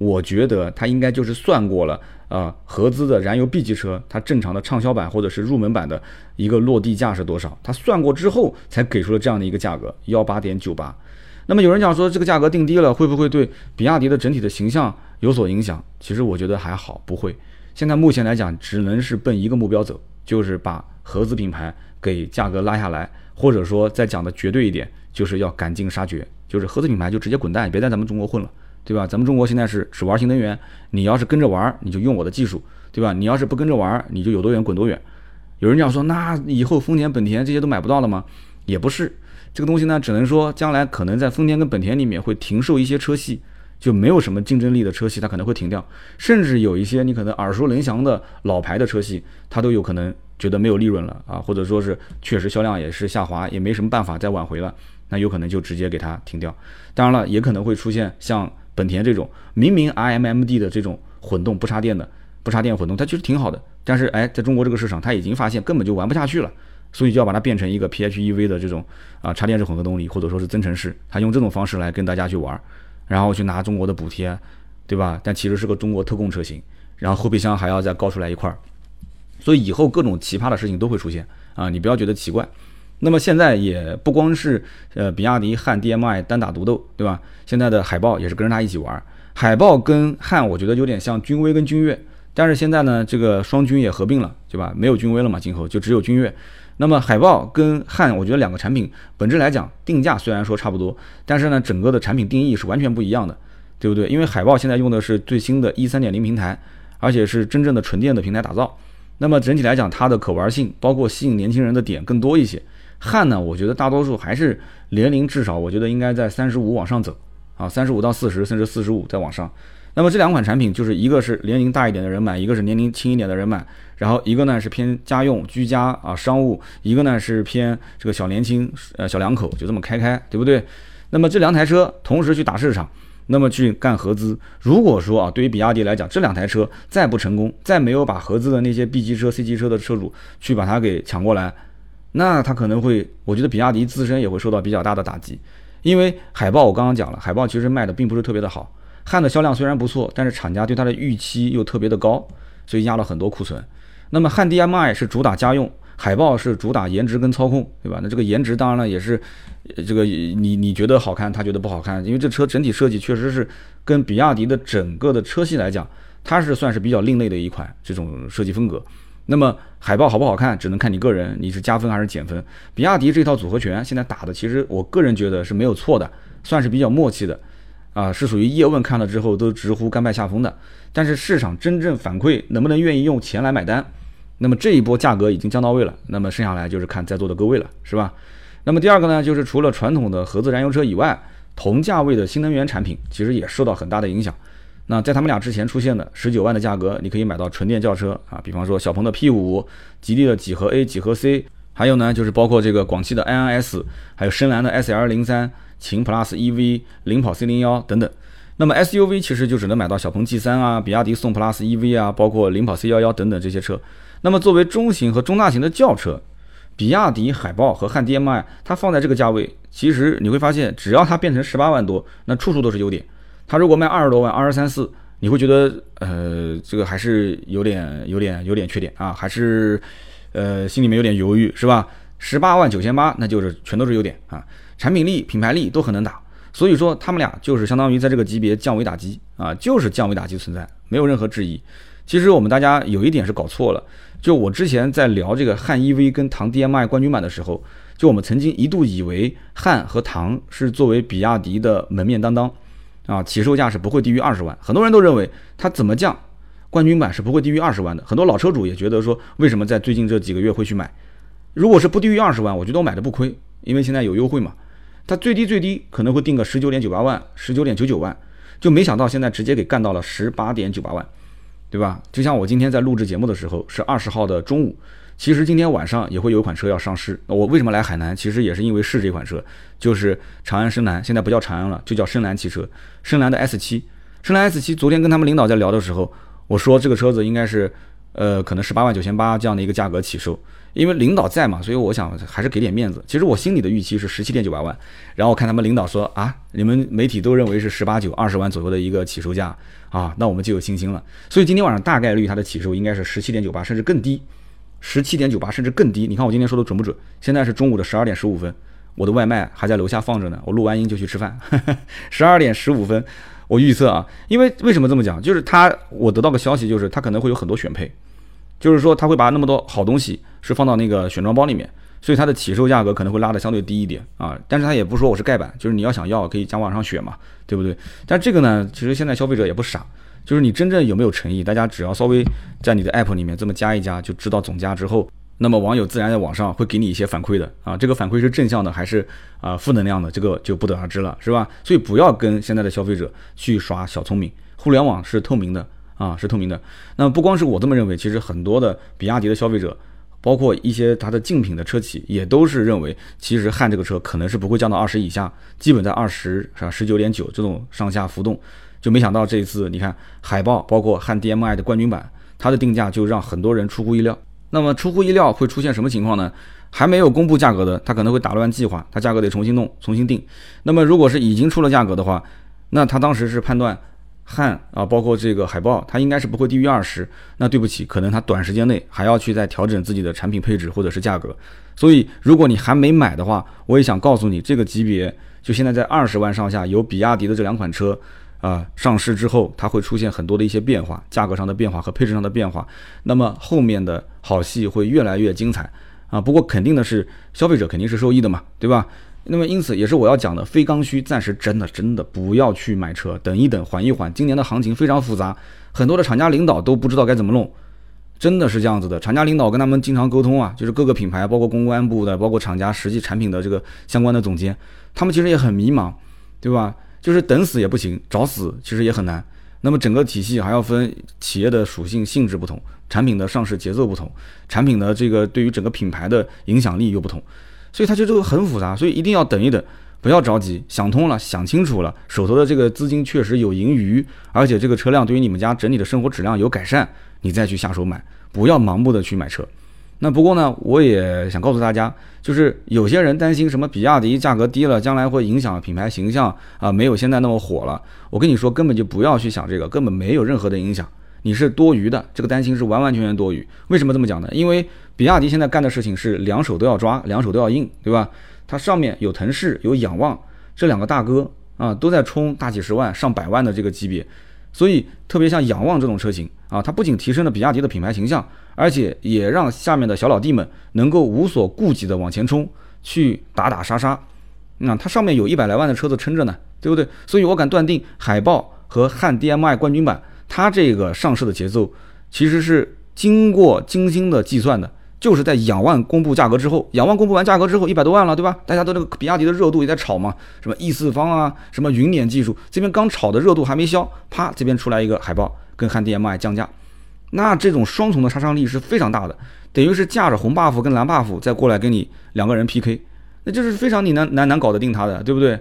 我觉得它应该就是算过了，呃，合资的燃油 B 级车，它正常的畅销版或者是入门版的一个落地价是多少？它算过之后才给出了这样的一个价格，幺八点九八。那么有人讲说这个价格定低了，会不会对比亚迪的整体的形象有所影响？其实我觉得还好，不会。现在目前来讲，只能是奔一个目标走，就是把合资品牌给价格拉下来，或者说再讲的绝对一点，就是要赶尽杀绝，就是合资品牌就直接滚蛋，别在咱们中国混了，对吧？咱们中国现在是只玩新能源，你要是跟着玩，你就用我的技术，对吧？你要是不跟着玩，你就有多远滚多远。有人讲说，那以后丰田、本田这些都买不到了吗？也不是。这个东西呢，只能说将来可能在丰田跟本田里面会停售一些车系，就没有什么竞争力的车系，它可能会停掉。甚至有一些你可能耳熟能详的老牌的车系，它都有可能觉得没有利润了啊，或者说是确实销量也是下滑，也没什么办法再挽回了，那有可能就直接给它停掉。当然了，也可能会出现像本田这种明明 RMMD 的这种混动不插电的不插电混动，它其实挺好的，但是哎，在中国这个市场，它已经发现根本就玩不下去了。所以就要把它变成一个 PHEV 的这种啊插电式混合动力，或者说是增程式，它用这种方式来跟大家去玩，然后去拿中国的补贴，对吧？但其实是个中国特供车型，然后后备箱还要再高出来一块儿，所以以后各种奇葩的事情都会出现啊！你不要觉得奇怪。那么现在也不光是呃比亚迪汉 DMI 单打独斗，对吧？现在的海豹也是跟着它一起玩，海豹跟汉我觉得有点像君威跟君越，但是现在呢这个双君也合并了，对吧？没有君威了嘛，今后就只有君越。那么海豹跟汉，我觉得两个产品本质来讲，定价虽然说差不多，但是呢，整个的产品定义是完全不一样的，对不对？因为海豹现在用的是最新的一三点零平台，而且是真正的纯电的平台打造。那么整体来讲，它的可玩性，包括吸引年轻人的点更多一些。汉呢，我觉得大多数还是年龄至少，我觉得应该在三十五往上走啊，三十五到四十，甚至四十五再往上。那么这两款产品就是一个是年龄大一点的人买，一个是年龄轻一点的人买。然后一个呢是偏家用居家啊商务，一个呢是偏这个小年轻呃小两口就这么开开，对不对？那么这两台车同时去打市场，那么去干合资。如果说啊，对于比亚迪来讲，这两台车再不成功，再没有把合资的那些 B 级车、C 级车的车主去把它给抢过来，那它可能会，我觉得比亚迪自身也会受到比较大的打击。因为海豹我刚刚讲了，海豹其实卖的并不是特别的好。汉的销量虽然不错，但是厂家对它的预期又特别的高，所以压了很多库存。那么汉 DMI 是主打家用，海豹是主打颜值跟操控，对吧？那这个颜值当然了也是，这个你你觉得好看，他觉得不好看，因为这车整体设计确实是跟比亚迪的整个的车系来讲，它是算是比较另类的一款这种设计风格。那么海报好不好看，只能看你个人，你是加分还是减分？比亚迪这套组合拳现在打的，其实我个人觉得是没有错的，算是比较默契的。啊，是属于叶问看了之后都直呼甘拜下风的。但是市场真正反馈能不能愿意用钱来买单？那么这一波价格已经降到位了，那么剩下来就是看在座的各位了，是吧？那么第二个呢，就是除了传统的合资燃油车以外，同价位的新能源产品其实也受到很大的影响。那在他们俩之前出现的十九万的价格，你可以买到纯电轿车啊，比方说小鹏的 P 五、吉利的几何 A、几何 C，还有呢就是包括这个广汽的 iNS，还有深蓝的 S L 零三、秦 Plus EV、领跑 C 零幺等等。那么 SUV 其实就只能买到小鹏 G 三啊、比亚迪宋 Plus EV 啊，包括领跑 C 幺幺等等这些车。那么作为中型和中大型的轿车，比亚迪海豹和汉 DM-i 它放在这个价位，其实你会发现，只要它变成十八万多，那处处都是优点。它如果卖二十多万、二十三四，你会觉得，呃，这个还是有点、有点、有点缺点啊，还是，呃，心里面有点犹豫，是吧？十八万九千八，那就是全都是优点啊，产品力、品牌力都很能打。所以说，他们俩就是相当于在这个级别降维打击啊，就是降维打击存在，没有任何质疑。其实我们大家有一点是搞错了，就我之前在聊这个汉 EV 跟唐 DM-i 冠军版的时候，就我们曾经一度以为汉和唐是作为比亚迪的门面担当。啊，起售价是不会低于二十万，很多人都认为它怎么降，冠军版是不会低于二十万的。很多老车主也觉得说，为什么在最近这几个月会去买？如果是不低于二十万，我觉得我买的不亏，因为现在有优惠嘛。它最低最低可能会定个十九点九八万，十九点九九万，就没想到现在直接给干到了十八点九八万，对吧？就像我今天在录制节目的时候是二十号的中午。其实今天晚上也会有一款车要上市。我为什么来海南？其实也是因为试这款车，就是长安深蓝，现在不叫长安了，就叫深蓝汽车。深蓝的 S 七，深蓝 S 七。昨天跟他们领导在聊的时候，我说这个车子应该是，呃，可能十八万九千八这样的一个价格起售。因为领导在嘛，所以我想还是给点面子。其实我心里的预期是十七点九八万。然后我看他们领导说啊，你们媒体都认为是十八九二十万左右的一个起售价啊，那我们就有信心了。所以今天晚上大概率它的起售应该是十七点九八，甚至更低。十七点九八甚至更低，你看我今天说的准不准？现在是中午的十二点十五分，我的外卖还在楼下放着呢，我录完音就去吃饭。十二点十五分，我预测啊，因为为什么这么讲？就是他，我得到个消息，就是他可能会有很多选配，就是说他会把那么多好东西是放到那个选装包里面，所以它的起售价格可能会拉的相对低一点啊。但是他也不说我是盖板，就是你要想要可以加网上选嘛，对不对？但这个呢，其实现在消费者也不傻。就是你真正有没有诚意，大家只要稍微在你的 app 里面这么加一加，就知道总价之后，那么网友自然在网上会给你一些反馈的啊，这个反馈是正向的还是啊负能量的，这个就不得而知了，是吧？所以不要跟现在的消费者去耍小聪明，互联网是透明的啊，是透明的。那不光是我这么认为，其实很多的比亚迪的消费者，包括一些它的竞品的车企，也都是认为，其实汉这个车可能是不会降到二十以下，基本在二十是吧，十九点九这种上下浮动。就没想到这一次，你看海豹，包括汉 DM-i 的冠军版，它的定价就让很多人出乎意料。那么出乎意料会出现什么情况呢？还没有公布价格的，它可能会打乱计划，它价格得重新弄、重新定。那么如果是已经出了价格的话，那他当时是判断汉啊，包括这个海豹，它应该是不会低于二十。那对不起，可能它短时间内还要去再调整自己的产品配置或者是价格。所以如果你还没买的话，我也想告诉你，这个级别就现在在二十万上下，有比亚迪的这两款车。啊，上市之后它会出现很多的一些变化，价格上的变化和配置上的变化，那么后面的好戏会越来越精彩啊！不过肯定的是，消费者肯定是受益的嘛，对吧？那么因此也是我要讲的，非刚需暂时真的真的不要去买车，等一等，缓一缓。今年的行情非常复杂，很多的厂家领导都不知道该怎么弄，真的是这样子的。厂家领导跟他们经常沟通啊，就是各个品牌，包括公关部的，包括厂家实际产品的这个相关的总监，他们其实也很迷茫，对吧？就是等死也不行，找死其实也很难。那么整个体系还要分企业的属性性质不同，产品的上市节奏不同，产品的这个对于整个品牌的影响力又不同，所以它就这个很复杂。所以一定要等一等，不要着急，想通了，想清楚了，手头的这个资金确实有盈余，而且这个车辆对于你们家整体的生活质量有改善，你再去下手买，不要盲目的去买车。那不过呢，我也想告诉大家，就是有些人担心什么比亚迪价格低了，将来会影响品牌形象啊，没有现在那么火了。我跟你说，根本就不要去想这个，根本没有任何的影响，你是多余的，这个担心是完完全全多余。为什么这么讲呢？因为比亚迪现在干的事情是两手都要抓，两手都要硬，对吧？它上面有腾势，有仰望，这两个大哥啊，都在冲大几十万、上百万的这个级别。所以，特别像仰望这种车型啊，它不仅提升了比亚迪的品牌形象，而且也让下面的小老弟们能够无所顾忌的往前冲，去打打杀杀。那它上面有一百来万的车子撑着呢，对不对？所以我敢断定，海豹和汉 DM-i 冠军版，它这个上市的节奏其实是经过精心的计算的，就是在仰望公布价格之后，仰望公布完价格之后一百多万了，对吧？大家都那个比亚迪的热度也在炒嘛，什么 E 四方啊，什么云辇技术，这边刚炒的热度还没消，啪，这边出来一个海报跟汉 DM-i 降价，那这种双重的杀伤力是非常大的，等于是架着红 buff 跟蓝 buff 再过来跟你两个人 PK，那就是非常你难难难搞得定他的，对不对？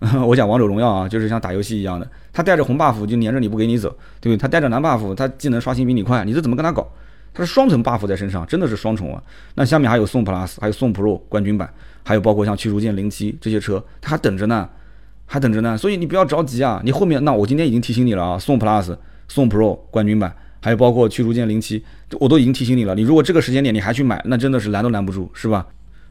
我讲王者荣耀啊，就是像打游戏一样的，他带着红 buff 就黏着你不给你走，对不对？他带着蓝 buff，他技能刷新比你快，你这怎么跟他搞？它是双层 buff 在身上，真的是双重啊！那下面还有宋 plus，还有宋 pro 冠军版，还有包括像驱逐舰零七这些车，它还等着呢，还等着呢。所以你不要着急啊，你后面那我今天已经提醒你了啊，宋 plus、宋 pro 冠军版，还有包括驱逐舰零七，我都已经提醒你了。你如果这个时间点你还去买，那真的是拦都拦不住，是吧？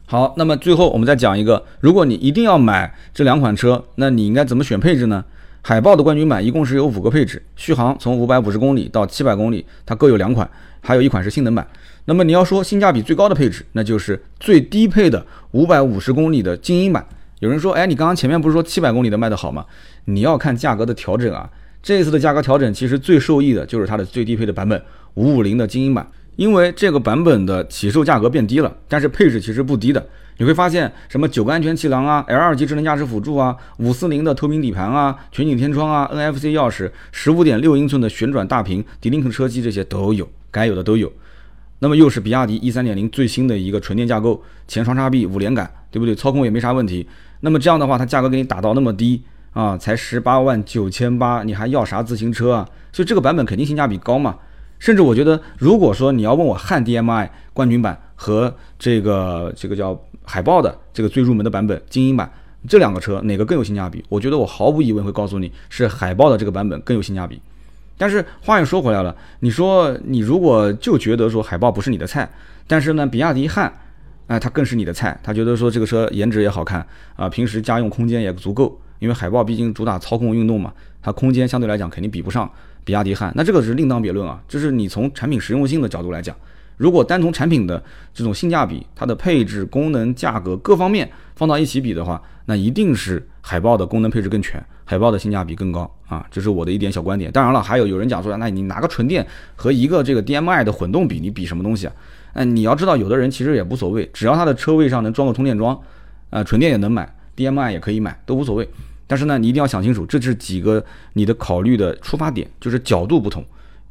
好，那么最后我们再讲一个，如果你一定要买这两款车，那你应该怎么选配置呢？海豹的冠军版一共是有五个配置，续航从五百五十公里到七百公里，它各有两款。还有一款是性能版，那么你要说性价比最高的配置，那就是最低配的五百五十公里的精英版。有人说，哎，你刚刚前面不是说七百公里的卖得好吗？你要看价格的调整啊。这次的价格调整，其实最受益的就是它的最低配的版本五五零的精英版，因为这个版本的起售价格变低了，但是配置其实不低的。你会发现什么九个安全气囊啊，L 二级智能驾驶辅助啊，五四零的透明底盘啊，全景天窗啊，NFC 钥匙，十五点六英寸的旋转大屏，D Link 车机这些都有。该有的都有，那么又是比亚迪 E 三点零最新的一个纯电架构，前双叉臂五连杆，对不对？操控也没啥问题。那么这样的话，它价格给你打到那么低啊，才十八万九千八，你还要啥自行车啊？所以这个版本肯定性价比高嘛。甚至我觉得，如果说你要问我汉 DM-i 冠军版和这个这个叫海豹的这个最入门的版本精英版这两个车哪个更有性价比？我觉得我毫无疑问会告诉你是海豹的这个版本更有性价比。但是话又说回来了，你说你如果就觉得说海豹不是你的菜，但是呢，比亚迪汉，哎，它更是你的菜。他觉得说这个车颜值也好看啊，平时家用空间也足够，因为海豹毕竟主打操控运动嘛，它空间相对来讲肯定比不上比亚迪汉。那这个是另当别论啊，就是你从产品实用性的角度来讲，如果单从产品的这种性价比、它的配置、功能、价格各方面放到一起比的话，那一定是海豹的功能配置更全。海豹的性价比更高啊，这是我的一点小观点。当然了，还有有人讲说，那你拿个纯电和一个这个 DM-i 的混动比，你比什么东西啊？哎，你要知道，有的人其实也无所谓，只要他的车位上能装个充电桩，啊，纯电也能买，DM-i 也可以买，都无所谓。但是呢，你一定要想清楚，这是几个你的考虑的出发点，就是角度不同。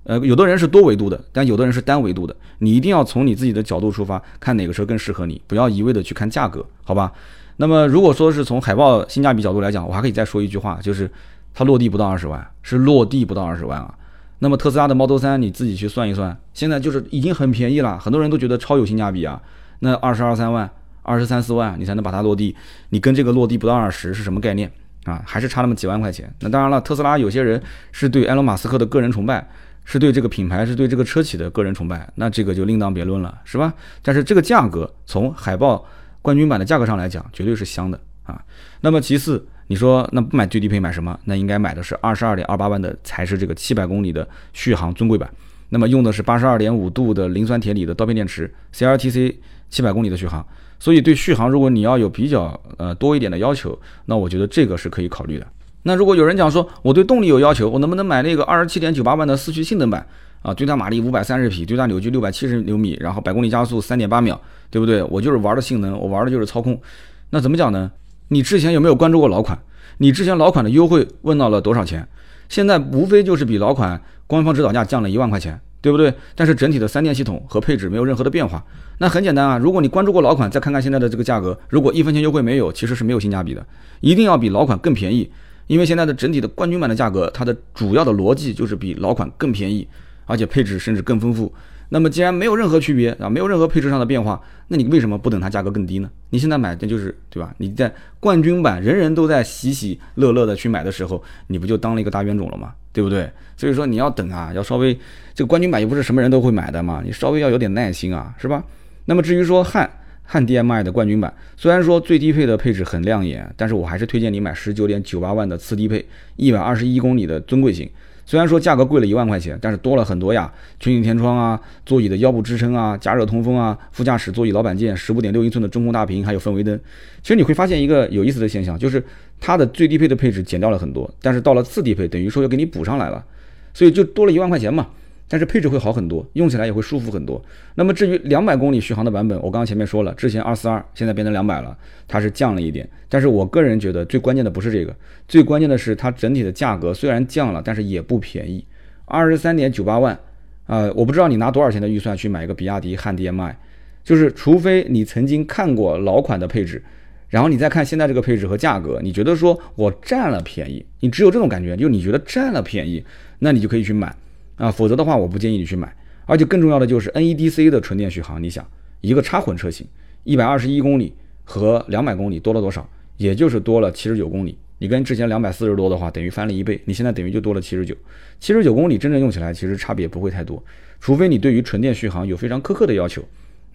呃，有的人是多维度的，但有的人是单维度的，你一定要从你自己的角度出发，看哪个车更适合你，不要一味的去看价格，好吧？那么，如果说是从海豹性价比角度来讲，我还可以再说一句话，就是它落地不到二十万，是落地不到二十万啊。那么特斯拉的 Model 3，你自己去算一算，现在就是已经很便宜了，很多人都觉得超有性价比啊。那二十二三万、二十三四万，你才能把它落地，你跟这个落地不到二十是什么概念啊？还是差那么几万块钱。那当然了，特斯拉有些人是对埃隆·马斯克的个人崇拜，是对这个品牌，是对这个车企的个人崇拜，那这个就另当别论了，是吧？但是这个价格从海豹。冠军版的价格上来讲，绝对是香的啊。那么其次，你说那不买最低配买什么？那应该买的是二十二点二八万的，才是这个七百公里的续航尊贵版。那么用的是八十二点五度的磷酸铁锂的刀片电池，CLTC 七百公里的续航。所以对续航，如果你要有比较呃多一点的要求，那我觉得这个是可以考虑的。那如果有人讲说我对动力有要求，我能不能买那个二十七点九八万的四驱性能版？啊，最大马力五百三十匹，最大扭矩六百七十牛米，然后百公里加速三点八秒，对不对？我就是玩的性能，我玩的就是操控。那怎么讲呢？你之前有没有关注过老款？你之前老款的优惠问到了多少钱？现在无非就是比老款官方指导价降了一万块钱，对不对？但是整体的三电系统和配置没有任何的变化。那很简单啊，如果你关注过老款，再看看现在的这个价格，如果一分钱优惠没有，其实是没有性价比的。一定要比老款更便宜，因为现在的整体的冠军版的价格，它的主要的逻辑就是比老款更便宜。而且配置甚至更丰富。那么既然没有任何区别啊，没有任何配置上的变化，那你为什么不等它价格更低呢？你现在买那就是对吧？你在冠军版人人都在喜喜乐乐的去买的时候，你不就当了一个大冤种了吗？对不对？所以说你要等啊，要稍微这个冠军版又不是什么人都会买的嘛，你稍微要有点耐心啊，是吧？那么至于说汉汉 DM-i 的冠军版，虽然说最低配的配置很亮眼，但是我还是推荐你买十九点九八万的次低配，一百二十一公里的尊贵型。虽然说价格贵了一万块钱，但是多了很多呀，全景天窗啊，座椅的腰部支撑啊，加热通风啊，副驾驶座椅老板键，十五点六英寸的中控大屏，还有氛围灯。其实你会发现一个有意思的现象，就是它的最低配的配置减掉了很多，但是到了次低配，等于说又给你补上来了，所以就多了一万块钱嘛。但是配置会好很多，用起来也会舒服很多。那么至于两百公里续航的版本，我刚刚前面说了，之前二四二，现在变成两百了，它是降了一点。但是我个人觉得最关键的不是这个，最关键的是它整体的价格虽然降了，但是也不便宜，二十三点九八万啊！我不知道你拿多少钱的预算去买一个比亚迪汉 DM-i，就是除非你曾经看过老款的配置，然后你再看现在这个配置和价格，你觉得说我占了便宜，你只有这种感觉，就你觉得占了便宜，那你就可以去买。啊，否则的话，我不建议你去买。而且更重要的就是 NEDC 的纯电续航，你想一个插混车型，一百二十一公里和两百公里多了多少？也就是多了七十九公里。你跟之前两百四十多的话，等于翻了一倍。你现在等于就多了七十九，七十九公里真正用起来其实差别不会太多，除非你对于纯电续航有非常苛刻的要求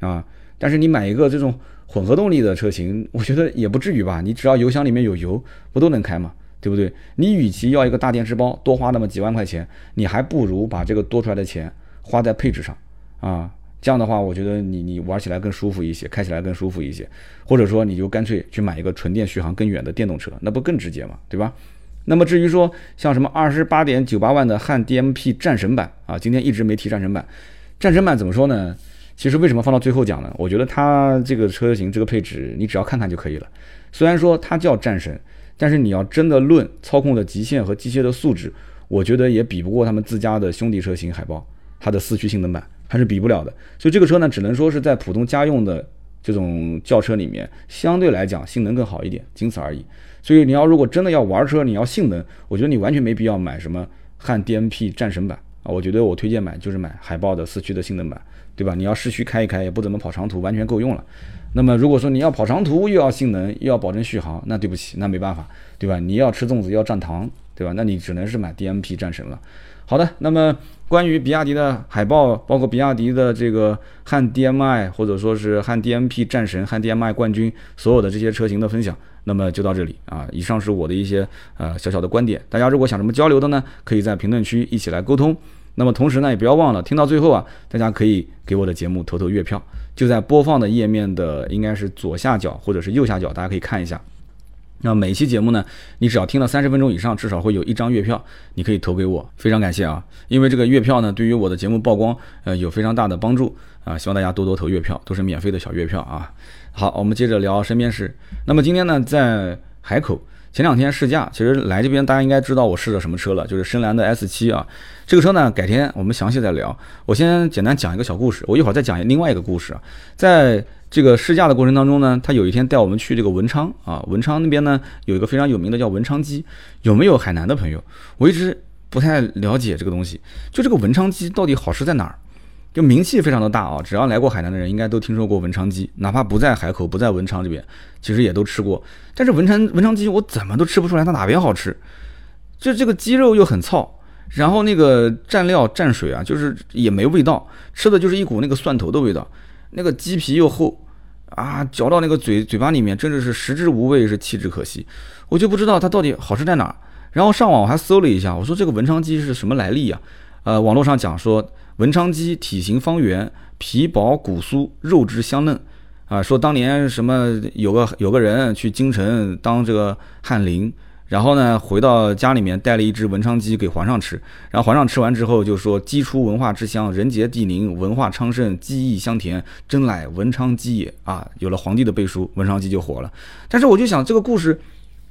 啊。但是你买一个这种混合动力的车型，我觉得也不至于吧？你只要油箱里面有油，不都能开吗？对不对？你与其要一个大电池包多花那么几万块钱，你还不如把这个多出来的钱花在配置上啊。这样的话，我觉得你你玩起来更舒服一些，开起来更舒服一些。或者说，你就干脆去买一个纯电续航更远的电动车，那不更直接吗？对吧？那么至于说像什么二十八点九八万的汉 DMP 战神版啊，今天一直没提战神版。战神版怎么说呢？其实为什么放到最后讲呢？我觉得它这个车型这个配置，你只要看看就可以了。虽然说它叫战神。但是你要真的论操控的极限和机械的素质，我觉得也比不过他们自家的兄弟车型海豹，它的四驱性能版还是比不了的。所以这个车呢，只能说是在普通家用的这种轿车里面，相对来讲性能更好一点，仅此而已。所以你要如果真的要玩车，你要性能，我觉得你完全没必要买什么汉 DMP 战神版啊。我觉得我推荐买就是买海豹的四驱的性能版，对吧？你要市区开一开，也不怎么跑长途，完全够用了。那么如果说你要跑长途又要性能又要保证续航，那对不起，那没办法，对吧？你要吃粽子要蘸糖，对吧？那你只能是买 DMP 战神了。好的，那么关于比亚迪的海豹，包括比亚迪的这个汉 DM-i，或者说是汉 DMP 战神、汉 DM-i 冠军，所有的这些车型的分享，那么就到这里啊。以上是我的一些呃小小的观点，大家如果想什么交流的呢，可以在评论区一起来沟通。那么同时呢，也不要忘了听到最后啊，大家可以给我的节目投投月票，就在播放的页面的应该是左下角或者是右下角，大家可以看一下。那每期节目呢，你只要听了三十分钟以上，至少会有一张月票，你可以投给我，非常感谢啊！因为这个月票呢，对于我的节目曝光呃有非常大的帮助啊，希望大家多多投月票，都是免费的小月票啊。好，我们接着聊身边事。那么今天呢，在海口。前两天试驾，其实来这边大家应该知道我试的什么车了，就是深蓝的 S7 啊。这个车呢，改天我们详细再聊。我先简单讲一个小故事，我一会儿再讲另外一个故事啊。在这个试驾的过程当中呢，他有一天带我们去这个文昌啊，文昌那边呢有一个非常有名的叫文昌鸡，有没有海南的朋友？我一直不太了解这个东西，就这个文昌鸡到底好吃在哪儿？就名气非常的大啊！只要来过海南的人，应该都听说过文昌鸡，哪怕不在海口，不在文昌这边，其实也都吃过。但是文昌文昌鸡，我怎么都吃不出来它哪边好吃。就这个鸡肉又很糙，然后那个蘸料蘸水啊，就是也没味道，吃的就是一股那个蒜头的味道。那个鸡皮又厚啊，嚼到那个嘴嘴巴里面，真的是食之无味，是弃之可惜。我就不知道它到底好吃在哪。然后上网我还搜了一下，我说这个文昌鸡是什么来历啊？呃，网络上讲说。文昌鸡体型方圆，皮薄骨酥，肉质香嫩，啊，说当年什么有个有个人去京城当这个翰林，然后呢回到家里面带了一只文昌鸡给皇上吃，然后皇上吃完之后就说鸡出文化之乡，人杰地灵，文化昌盛，鸡意香甜，真乃文昌鸡也啊！有了皇帝的背书，文昌鸡就火了。但是我就想这个故事，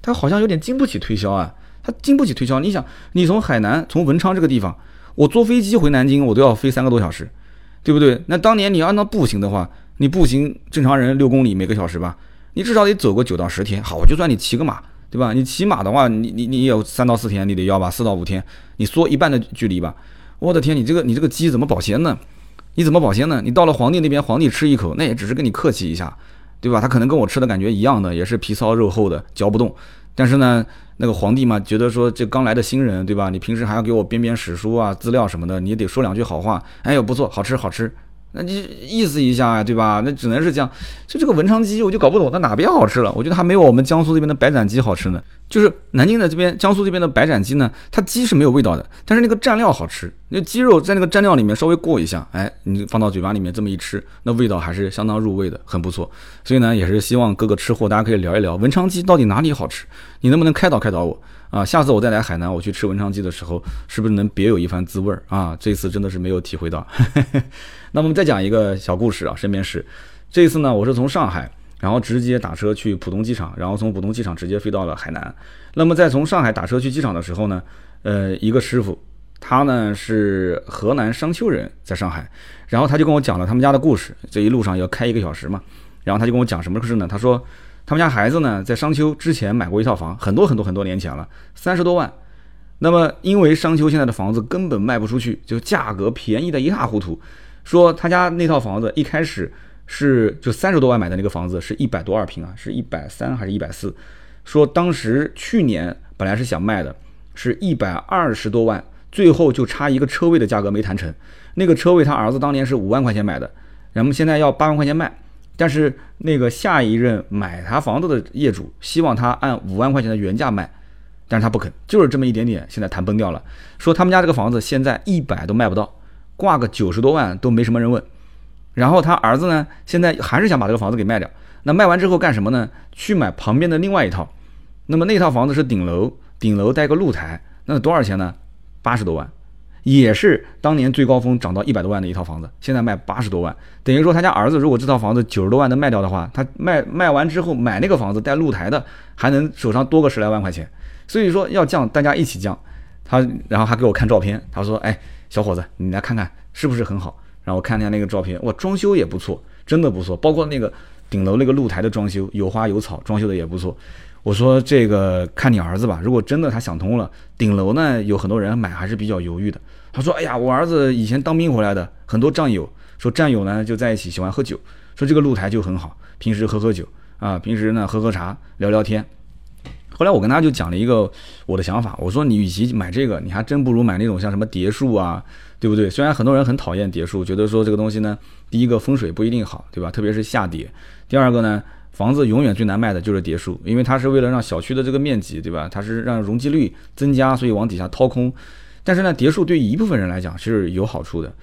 它好像有点经不起推销啊，它经不起推销。你想，你从海南从文昌这个地方。我坐飞机回南京，我都要飞三个多小时，对不对？那当年你要按照步行的话，你步行正常人六公里每个小时吧，你至少得走个九到十天。好，就算你骑个马，对吧？你骑马的话，你你你也有三到四天，你得要吧？四到五天，你缩一半的距离吧。我的天，你这个你这个鸡怎么保鲜呢？你怎么保鲜呢？你到了皇帝那边，皇帝吃一口，那也只是跟你客气一下，对吧？他可能跟我吃的感觉一样的，也是皮糙肉厚的，嚼不动。但是呢。那个皇帝嘛，觉得说这刚来的新人，对吧？你平时还要给我编编史书啊、资料什么的，你得说两句好话。哎呦，不错，好吃好吃，那你意思一下呀，对吧？那只能是这样。就这个文昌鸡，我就搞不懂它哪边好吃了。我觉得还没有我们江苏这边的白斩鸡好吃呢。就是南京的这边，江苏这边的白斩鸡呢，它鸡是没有味道的，但是那个蘸料好吃。那鸡肉在那个蘸料里面稍微过一下，哎，你放到嘴巴里面这么一吃，那味道还是相当入味的，很不错。所以呢，也是希望各个吃货大家可以聊一聊文昌鸡到底哪里好吃，你能不能开导开导我啊？下次我再来海南，我去吃文昌鸡的时候，是不是能别有一番滋味儿啊？这次真的是没有体会到。那么再讲一个小故事啊，身边事。这次呢，我是从上海。然后直接打车去浦东机场，然后从浦东机场直接飞到了海南。那么在从上海打车去机场的时候呢，呃，一个师傅，他呢是河南商丘人，在上海，然后他就跟我讲了他们家的故事。这一路上要开一个小时嘛，然后他就跟我讲什么故事呢？他说他们家孩子呢在商丘之前买过一套房，很多很多很多年前了，三十多万。那么因为商丘现在的房子根本卖不出去，就价格便宜的一塌糊涂。说他家那套房子一开始。是就三十多万买的那个房子是一百多二平啊，是一百三还是一百四？说当时去年本来是想卖的，是一百二十多万，最后就差一个车位的价格没谈成。那个车位他儿子当年是五万块钱买的，然后现在要八万块钱卖，但是那个下一任买他房子的业主希望他按五万块钱的原价卖，但是他不肯，就是这么一点点，现在谈崩掉了。说他们家这个房子现在一百都卖不到，挂个九十多万都没什么人问。然后他儿子呢，现在还是想把这个房子给卖掉。那卖完之后干什么呢？去买旁边的另外一套。那么那套房子是顶楼，顶楼带个露台，那多少钱呢？八十多万，也是当年最高峰涨到一百多万的一套房子，现在卖八十多万。等于说他家儿子如果这套房子九十多万能卖掉的话，他卖卖完之后买那个房子带露台的，还能手上多个十来万块钱。所以说要降，大家一起降。他然后还给我看照片，他说：“哎，小伙子，你来看看是不是很好？”然后我看一下那个照片，哇，装修也不错，真的不错。包括那个顶楼那个露台的装修，有花有草，装修的也不错。我说这个看你儿子吧，如果真的他想通了，顶楼呢有很多人买还是比较犹豫的。他说，哎呀，我儿子以前当兵回来的，很多战友，说战友呢就在一起喜欢喝酒，说这个露台就很好，平时喝喝酒啊，平时呢喝喝茶，聊聊天。后来我跟他就讲了一个我的想法，我说你与其买这个，你还真不如买那种像什么叠墅啊。对不对？虽然很多人很讨厌叠墅，觉得说这个东西呢，第一个风水不一定好，对吧？特别是下跌。第二个呢，房子永远最难卖的就是叠墅，因为它是为了让小区的这个面积，对吧？它是让容积率增加，所以往底下掏空。但是呢，叠墅对一部分人来讲是有好处的。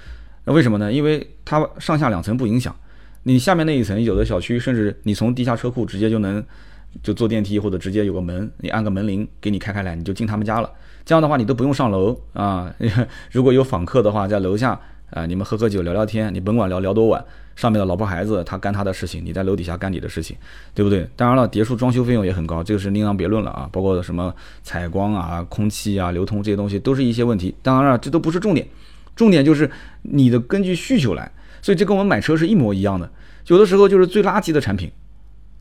那为什么呢？因为它上下两层不影响，你下面那一层有的小区甚至你从地下车库直接就能就坐电梯或者直接有个门，你按个门铃给你开开来，你就进他们家了。这样的话，你都不用上楼啊。如果有访客的话，在楼下啊，你们喝喝酒、聊聊天，你甭管聊聊多晚，上面的老婆孩子他干他的事情，你在楼底下干你的事情，对不对？当然了，别墅装修费用也很高，这个是另当别论了啊。包括什么采光啊、空气啊、流通这些东西，都是一些问题。当然了，这都不是重点，重点就是你的根据需求来。所以这跟我们买车是一模一样的。有的时候就是最垃圾的产品。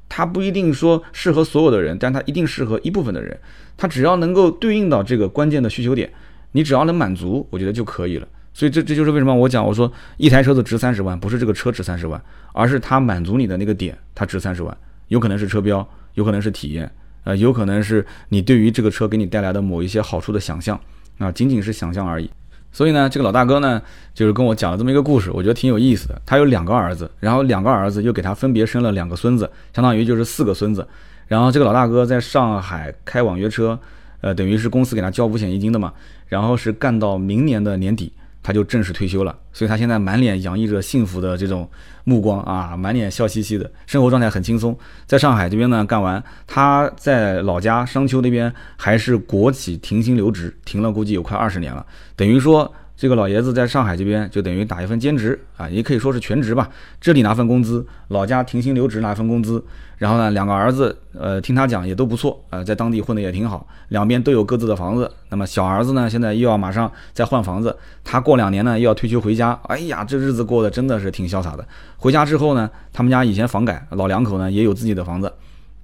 它不一定说适合所有的人，但它一定适合一部分的人。它只要能够对应到这个关键的需求点，你只要能满足，我觉得就可以了。所以这这就是为什么我讲，我说一台车子值三十万，不是这个车值三十万，而是它满足你的那个点，它值三十万。有可能是车标，有可能是体验，呃，有可能是你对于这个车给你带来的某一些好处的想象，啊，仅仅是想象而已。所以呢，这个老大哥呢，就是跟我讲了这么一个故事，我觉得挺有意思的。他有两个儿子，然后两个儿子又给他分别生了两个孙子，相当于就是四个孙子。然后这个老大哥在上海开网约车，呃，等于是公司给他交五险一金的嘛，然后是干到明年的年底。他就正式退休了，所以他现在满脸洋溢着幸福的这种目光啊，满脸笑嘻嘻的，生活状态很轻松。在上海这边呢，干完他在老家商丘那边还是国企停薪留职，停了估计有快二十年了，等于说。这个老爷子在上海这边就等于打一份兼职啊，也可以说是全职吧。这里拿份工资，老家停薪留职拿份工资。然后呢，两个儿子，呃，听他讲也都不错啊，在当地混得也挺好。两边都有各自的房子。那么小儿子呢，现在又要马上再换房子，他过两年呢又要退休回家。哎呀，这日子过得真的是挺潇洒的。回家之后呢，他们家以前房改，老两口呢也有自己的房子，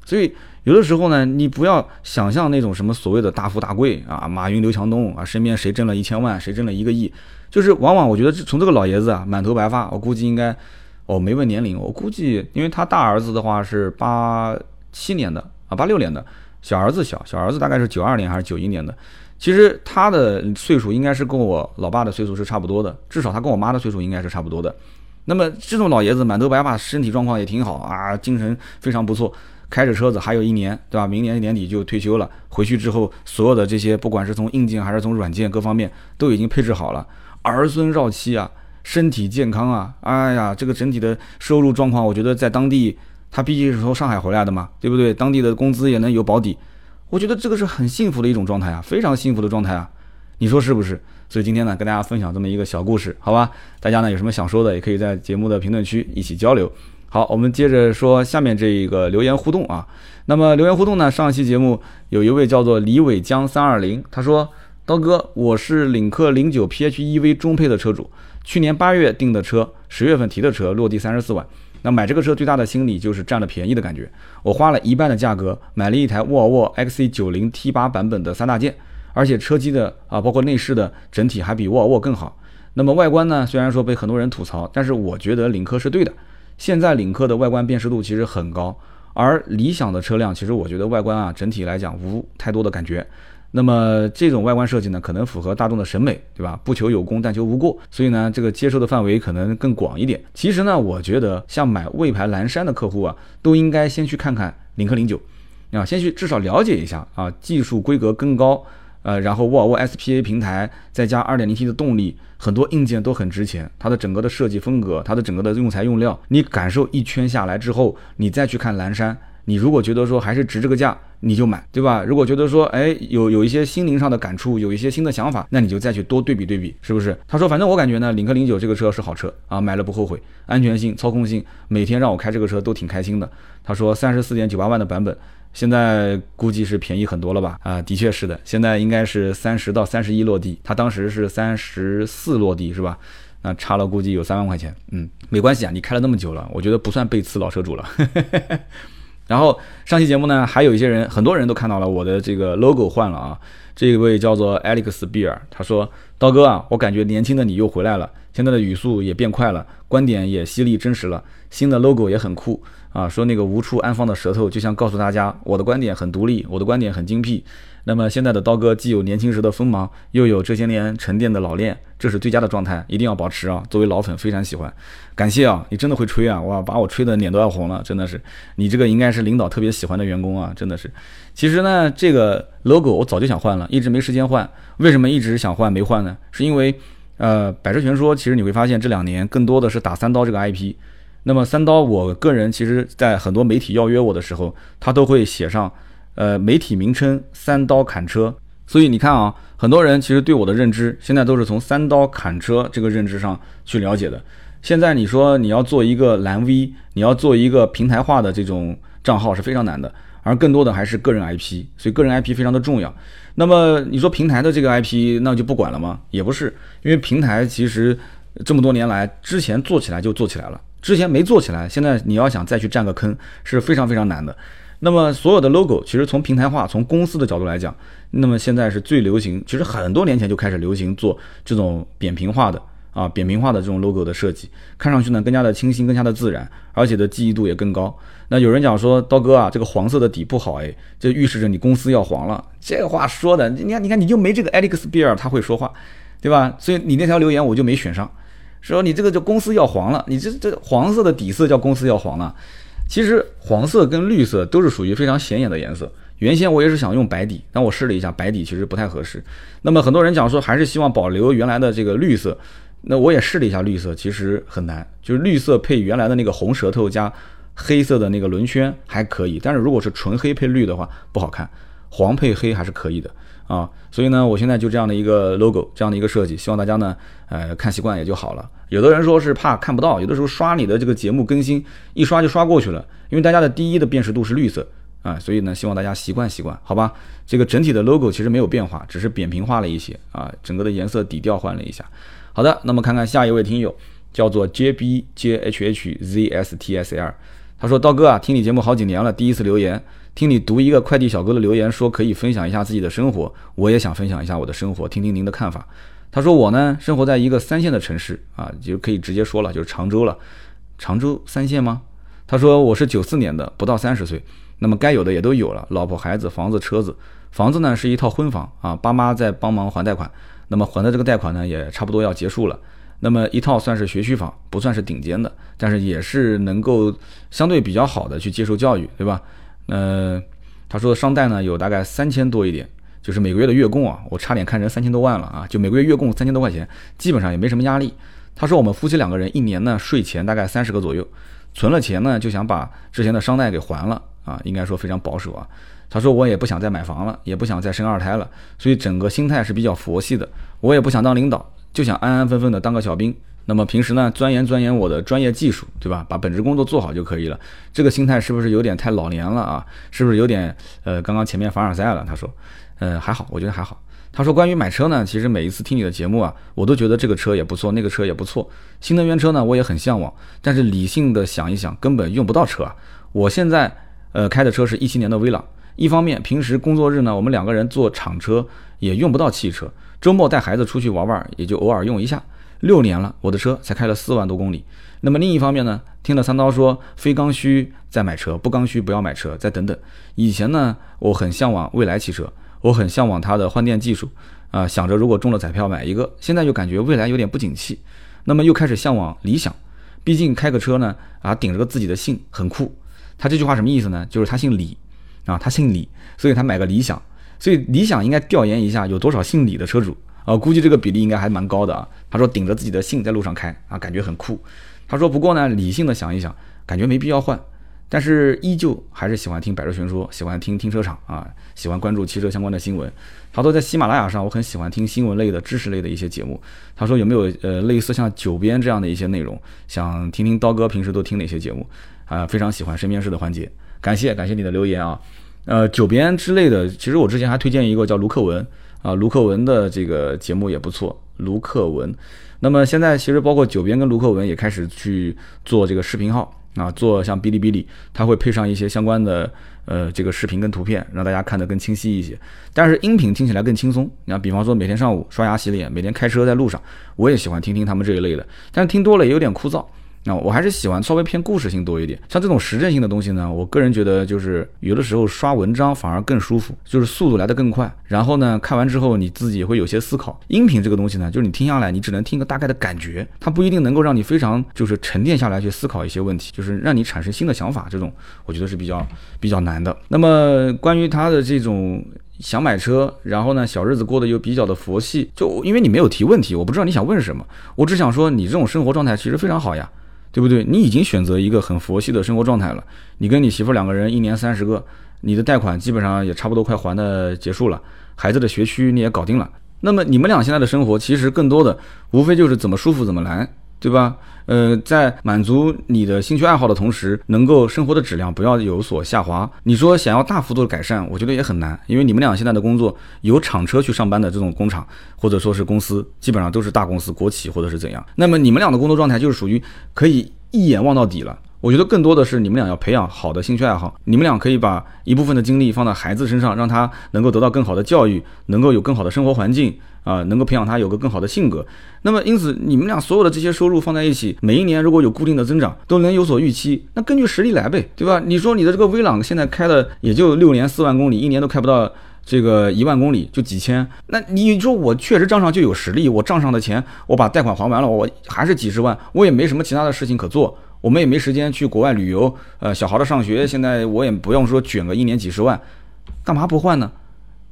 所以。有的时候呢，你不要想象那种什么所谓的大富大贵啊，马云、刘强东啊，身边谁挣了一千万，谁挣了一个亿，就是往往我觉得从这个老爷子啊，满头白发，我估计应该，哦，没问年龄，我估计，因为他大儿子的话是八七年的啊，八六年的，小儿子小，小儿子大概是九二年还是九一年的，其实他的岁数应该是跟我老爸的岁数是差不多的，至少他跟我妈的岁数应该是差不多的。那么这种老爷子满头白发，身体状况也挺好啊，精神非常不错，开着车子还有一年，对吧？明年年底就退休了，回去之后所有的这些，不管是从硬件还是从软件各方面都已经配置好了，儿孙绕膝啊，身体健康啊，哎呀，这个整体的收入状况，我觉得在当地，他毕竟是从上海回来的嘛，对不对？当地的工资也能有保底，我觉得这个是很幸福的一种状态啊，非常幸福的状态啊，你说是不是？所以今天呢，跟大家分享这么一个小故事，好吧？大家呢有什么想说的，也可以在节目的评论区一起交流。好，我们接着说下面这一个留言互动啊。那么留言互动呢，上一期节目有一位叫做李伟江三二零，他说：刀哥，我是领克零九 PHEV 中配的车主，去年八月订的车，十月份提的车，落地三十四万。那买这个车最大的心理就是占了便宜的感觉，我花了一半的价格买了一台沃尔沃 XC90 T8 版本的三大件。而且车机的啊，包括内饰的整体还比沃尔沃更好。那么外观呢？虽然说被很多人吐槽，但是我觉得领克是对的。现在领克的外观辨识度其实很高，而理想的车辆其实我觉得外观啊整体来讲无太多的感觉。那么这种外观设计呢，可能符合大众的审美，对吧？不求有功，但求无过。所以呢，这个接受的范围可能更广一点。其实呢，我觉得像买魏牌蓝山的客户啊，都应该先去看看领克零九，啊，先去至少了解一下啊，技术规格更高。呃，然后沃尔沃 SPA 平台再加 2.0T 的动力，很多硬件都很值钱。它的整个的设计风格，它的整个的用材用料，你感受一圈下来之后，你再去看蓝山，你如果觉得说还是值这个价，你就买，对吧？如果觉得说，哎，有有一些心灵上的感触，有一些新的想法，那你就再去多对比对比，是不是？他说，反正我感觉呢，领克零九这个车是好车啊，买了不后悔，安全性、操控性，每天让我开这个车都挺开心的。他说，三十四点九八万的版本。现在估计是便宜很多了吧？啊，的确是的，现在应该是三十到三十一落地，他当时是三十四落地，是吧？那差了估计有三万块钱。嗯，没关系啊，你开了那么久了，我觉得不算背刺老车主了。然后上期节目呢，还有一些人，很多人都看到了我的这个 logo 换了啊。这位叫做 Alex Beer，他说：“刀哥啊，我感觉年轻的你又回来了，现在的语速也变快了，观点也犀利真实了，新的 logo 也很酷。”啊，说那个无处安放的舌头，就像告诉大家，我的观点很独立，我的观点很精辟。那么现在的刀哥既有年轻时的锋芒，又有这些年沉淀的老练，这是最佳的状态，一定要保持啊！作为老粉，非常喜欢，感谢啊！你真的会吹啊！哇，把我吹的脸都要红了，真的是，你这个应该是领导特别喜欢的员工啊，真的是。其实呢，这个 logo 我早就想换了，一直没时间换。为什么一直想换没换呢？是因为，呃，百车全说，其实你会发现这两年更多的是打三刀这个 IP。那么三刀，我个人其实，在很多媒体邀约我的时候，他都会写上，呃，媒体名称“三刀砍车”。所以你看啊，很多人其实对我的认知，现在都是从“三刀砍车”这个认知上去了解的。现在你说你要做一个蓝 V，你要做一个平台化的这种账号是非常难的，而更多的还是个人 IP，所以个人 IP 非常的重要。那么你说平台的这个 IP，那就不管了吗？也不是，因为平台其实这么多年来，之前做起来就做起来了。之前没做起来，现在你要想再去占个坑是非常非常难的。那么所有的 logo 其实从平台化、从公司的角度来讲，那么现在是最流行。其实很多年前就开始流行做这种扁平化的啊，扁平化的这种 logo 的设计，看上去呢更加的清新、更加的自然，而且的记忆度也更高。那有人讲说刀哥啊，这个黄色的底不好哎，这预示着你公司要黄了。这话说的，你看你看你就没这个 Alex Beer 他会说话，对吧？所以你那条留言我就没选上。说你这个叫公司要黄了，你这这黄色的底色叫公司要黄了。其实黄色跟绿色都是属于非常显眼的颜色。原先我也是想用白底，但我试了一下，白底其实不太合适。那么很多人讲说还是希望保留原来的这个绿色，那我也试了一下绿色，其实很难。就是绿色配原来的那个红舌头加黑色的那个轮圈还可以，但是如果是纯黑配绿的话不好看。黄配黑还是可以的。啊，所以呢，我现在就这样的一个 logo，这样的一个设计，希望大家呢，呃，看习惯也就好了。有的人说是怕看不到，有的时候刷你的这个节目更新，一刷就刷过去了，因为大家的第一的辨识度是绿色啊，所以呢，希望大家习惯习惯，好吧？这个整体的 logo 其实没有变化，只是扁平化了一些啊，整个的颜色底调换了一下。好的，那么看看下一位听友，叫做 JBJHHZSTSL，他说：刀哥啊，听你节目好几年了，第一次留言。听你读一个快递小哥的留言，说可以分享一下自己的生活，我也想分享一下我的生活，听听您的看法。他说我呢，生活在一个三线的城市啊，就可以直接说了，就是常州了。常州三线吗？他说我是九四年的，不到三十岁，那么该有的也都有了，老婆孩子、房子、车子。房子呢是一套婚房啊，爸妈在帮忙还贷款，那么还的这个贷款呢也差不多要结束了。那么一套算是学区房，不算是顶尖的，但是也是能够相对比较好的去接受教育，对吧？呃，他说商贷呢有大概三千多一点，就是每个月的月供啊，我差点看成三千多万了啊，就每个月月供三千多块钱，基本上也没什么压力。他说我们夫妻两个人一年呢税前大概三十个左右，存了钱呢就想把之前的商贷给还了啊，应该说非常保守啊。他说我也不想再买房了，也不想再生二胎了，所以整个心态是比较佛系的。我也不想当领导。就想安安分分的当个小兵，那么平时呢钻研钻研我的专业技术，对吧？把本职工作做好就可以了。这个心态是不是有点太老年了啊？是不是有点呃，刚刚前面凡尔赛了？他说，呃，还好，我觉得还好。他说关于买车呢，其实每一次听你的节目啊，我都觉得这个车也不错，那个车也不错。新能源车呢，我也很向往，但是理性的想一想，根本用不到车啊。我现在呃开的车是一七年的威朗，一方面平时工作日呢，我们两个人坐厂车也用不到汽车。周末带孩子出去玩玩，也就偶尔用一下。六年了，我的车才开了四万多公里。那么另一方面呢，听了三刀说非刚需再买车，不刚需不要买车，再等等。以前呢，我很向往蔚来汽车，我很向往它的换电技术啊，想着如果中了彩票买一个。现在又感觉蔚来有点不景气，那么又开始向往理想。毕竟开个车呢，啊顶着个自己的姓很酷。他这句话什么意思呢？就是他姓李啊，他姓李，所以他买个理想。所以理想应该调研一下有多少姓李的车主啊，估计这个比例应该还蛮高的啊。他说顶着自己的姓在路上开啊，感觉很酷。他说不过呢，理性的想一想，感觉没必要换，但是依旧还是喜欢听百车全说，喜欢听停车场啊，喜欢关注汽车相关的新闻。他说在喜马拉雅上，我很喜欢听新闻类的知识类的一些节目。他说有没有呃类似像九编这样的一些内容，想听听刀哥平时都听哪些节目啊？非常喜欢身边事的环节，感谢感谢你的留言啊。呃，九编之类的，其实我之前还推荐一个叫卢克文啊，卢克文的这个节目也不错。卢克文，那么现在其实包括九编跟卢克文也开始去做这个视频号啊，做像哔哩哔哩，它会配上一些相关的呃这个视频跟图片，让大家看得更清晰一些。但是音频听起来更轻松。你看，比方说每天上午刷牙洗脸，每天开车在路上，我也喜欢听听他们这一类的，但是听多了也有点枯燥。那我还是喜欢稍微偏故事性多一点，像这种实证性的东西呢，我个人觉得就是有的时候刷文章反而更舒服，就是速度来得更快。然后呢，看完之后你自己会有些思考。音频这个东西呢，就是你听下来，你只能听个大概的感觉，它不一定能够让你非常就是沉淀下来去思考一些问题，就是让你产生新的想法。这种我觉得是比较比较难的。那么关于他的这种想买车，然后呢小日子过得又比较的佛系，就因为你没有提问题，我不知道你想问什么，我只想说你这种生活状态其实非常好呀。对不对？你已经选择一个很佛系的生活状态了。你跟你媳妇两个人一年三十个，你的贷款基本上也差不多快还的结束了，孩子的学区你也搞定了。那么你们俩现在的生活其实更多的无非就是怎么舒服怎么来。对吧？呃，在满足你的兴趣爱好的同时，能够生活的质量不要有所下滑。你说想要大幅度的改善，我觉得也很难，因为你们俩现在的工作有厂车去上班的这种工厂，或者说是公司，基本上都是大公司、国企或者是怎样。那么你们俩的工作状态就是属于可以一眼望到底了。我觉得更多的是你们俩要培养好的兴趣爱好，你们俩可以把一部分的精力放到孩子身上，让他能够得到更好的教育，能够有更好的生活环境。啊，能够培养他有个更好的性格，那么因此你们俩所有的这些收入放在一起，每一年如果有固定的增长，都能有所预期，那根据实力来呗，对吧？你说你的这个威朗现在开的也就六年四万公里，一年都开不到这个一万公里，就几千，那你说我确实账上就有实力，我账上的钱我把贷款还完了，我还是几十万，我也没什么其他的事情可做，我们也没时间去国外旅游，呃，小孩的上学现在我也不用说卷个一年几十万，干嘛不换呢？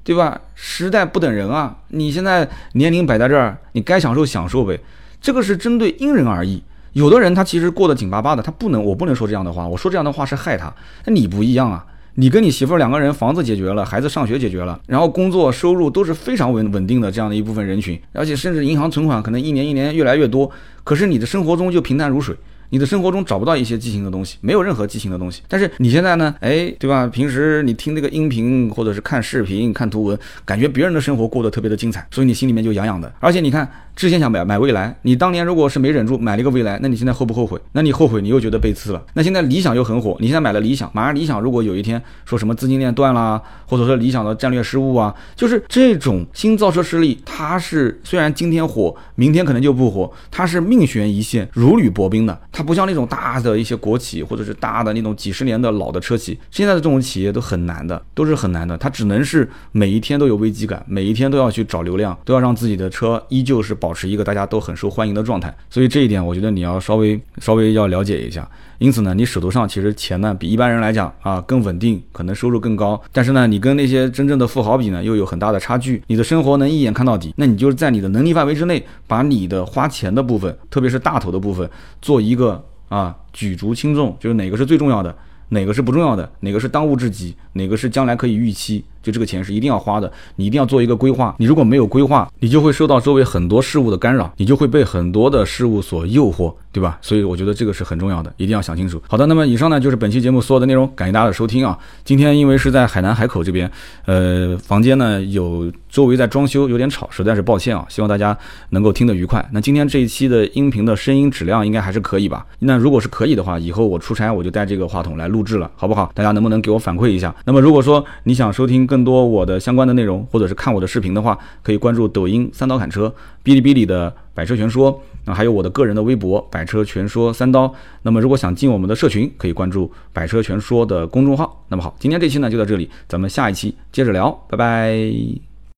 对吧？时代不等人啊！你现在年龄摆在这儿，你该享受享受呗。这个是针对因人而异。有的人他其实过得紧巴巴的，他不能，我不能说这样的话。我说这样的话是害他。那你不一样啊！你跟你媳妇两个人房子解决了，孩子上学解决了，然后工作收入都是非常稳稳定的这样的一部分人群，而且甚至银行存款可能一年一年越来越多。可是你的生活中就平淡如水。你的生活中找不到一些激情的东西，没有任何激情的东西。但是你现在呢？哎，对吧？平时你听那个音频或者是看视频、看图文，感觉别人的生活过得特别的精彩，所以你心里面就痒痒的。而且你看，之前想买买蔚来，你当年如果是没忍住买了一个蔚来，那你现在后不后悔？那你后悔，你又觉得被刺了。那现在理想又很火，你现在买了理想，马上理想如果有一天说什么资金链断啦，或者说理想的战略失误啊，就是这种新造车势力，它是虽然今天火，明天可能就不火，它是命悬一线、如履薄冰的，它。不像那种大的一些国企或者是大的那种几十年的老的车企，现在的这种企业都很难的，都是很难的。它只能是每一天都有危机感，每一天都要去找流量，都要让自己的车依旧是保持一个大家都很受欢迎的状态。所以这一点，我觉得你要稍微稍微要了解一下。因此呢，你手头上其实钱呢比一般人来讲啊更稳定，可能收入更高。但是呢，你跟那些真正的富豪比呢，又有很大的差距。你的生活能一眼看到底，那你就是在你的能力范围之内，把你的花钱的部分，特别是大头的部分，做一个啊举足轻重，就是哪个是最重要的，哪个是不重要的，哪个是当务之急，哪个是将来可以预期。就这个钱是一定要花的，你一定要做一个规划。你如果没有规划，你就会受到周围很多事物的干扰，你就会被很多的事物所诱惑，对吧？所以我觉得这个是很重要的，一定要想清楚。好的，那么以上呢就是本期节目所有的内容，感谢大家的收听啊。今天因为是在海南海口这边，呃，房间呢有周围在装修，有点吵，实在是抱歉啊。希望大家能够听得愉快。那今天这一期的音频的声音质量应该还是可以吧？那如果是可以的话，以后我出差我就带这个话筒来录制了，好不好？大家能不能给我反馈一下？那么如果说你想收听。更多我的相关的内容，或者是看我的视频的话，可以关注抖音三刀砍车、哔哩哔哩的百车全说，那还有我的个人的微博百车全说三刀。那么如果想进我们的社群，可以关注百车全说的公众号。那么好，今天这期呢就到这里，咱们下一期接着聊，拜拜。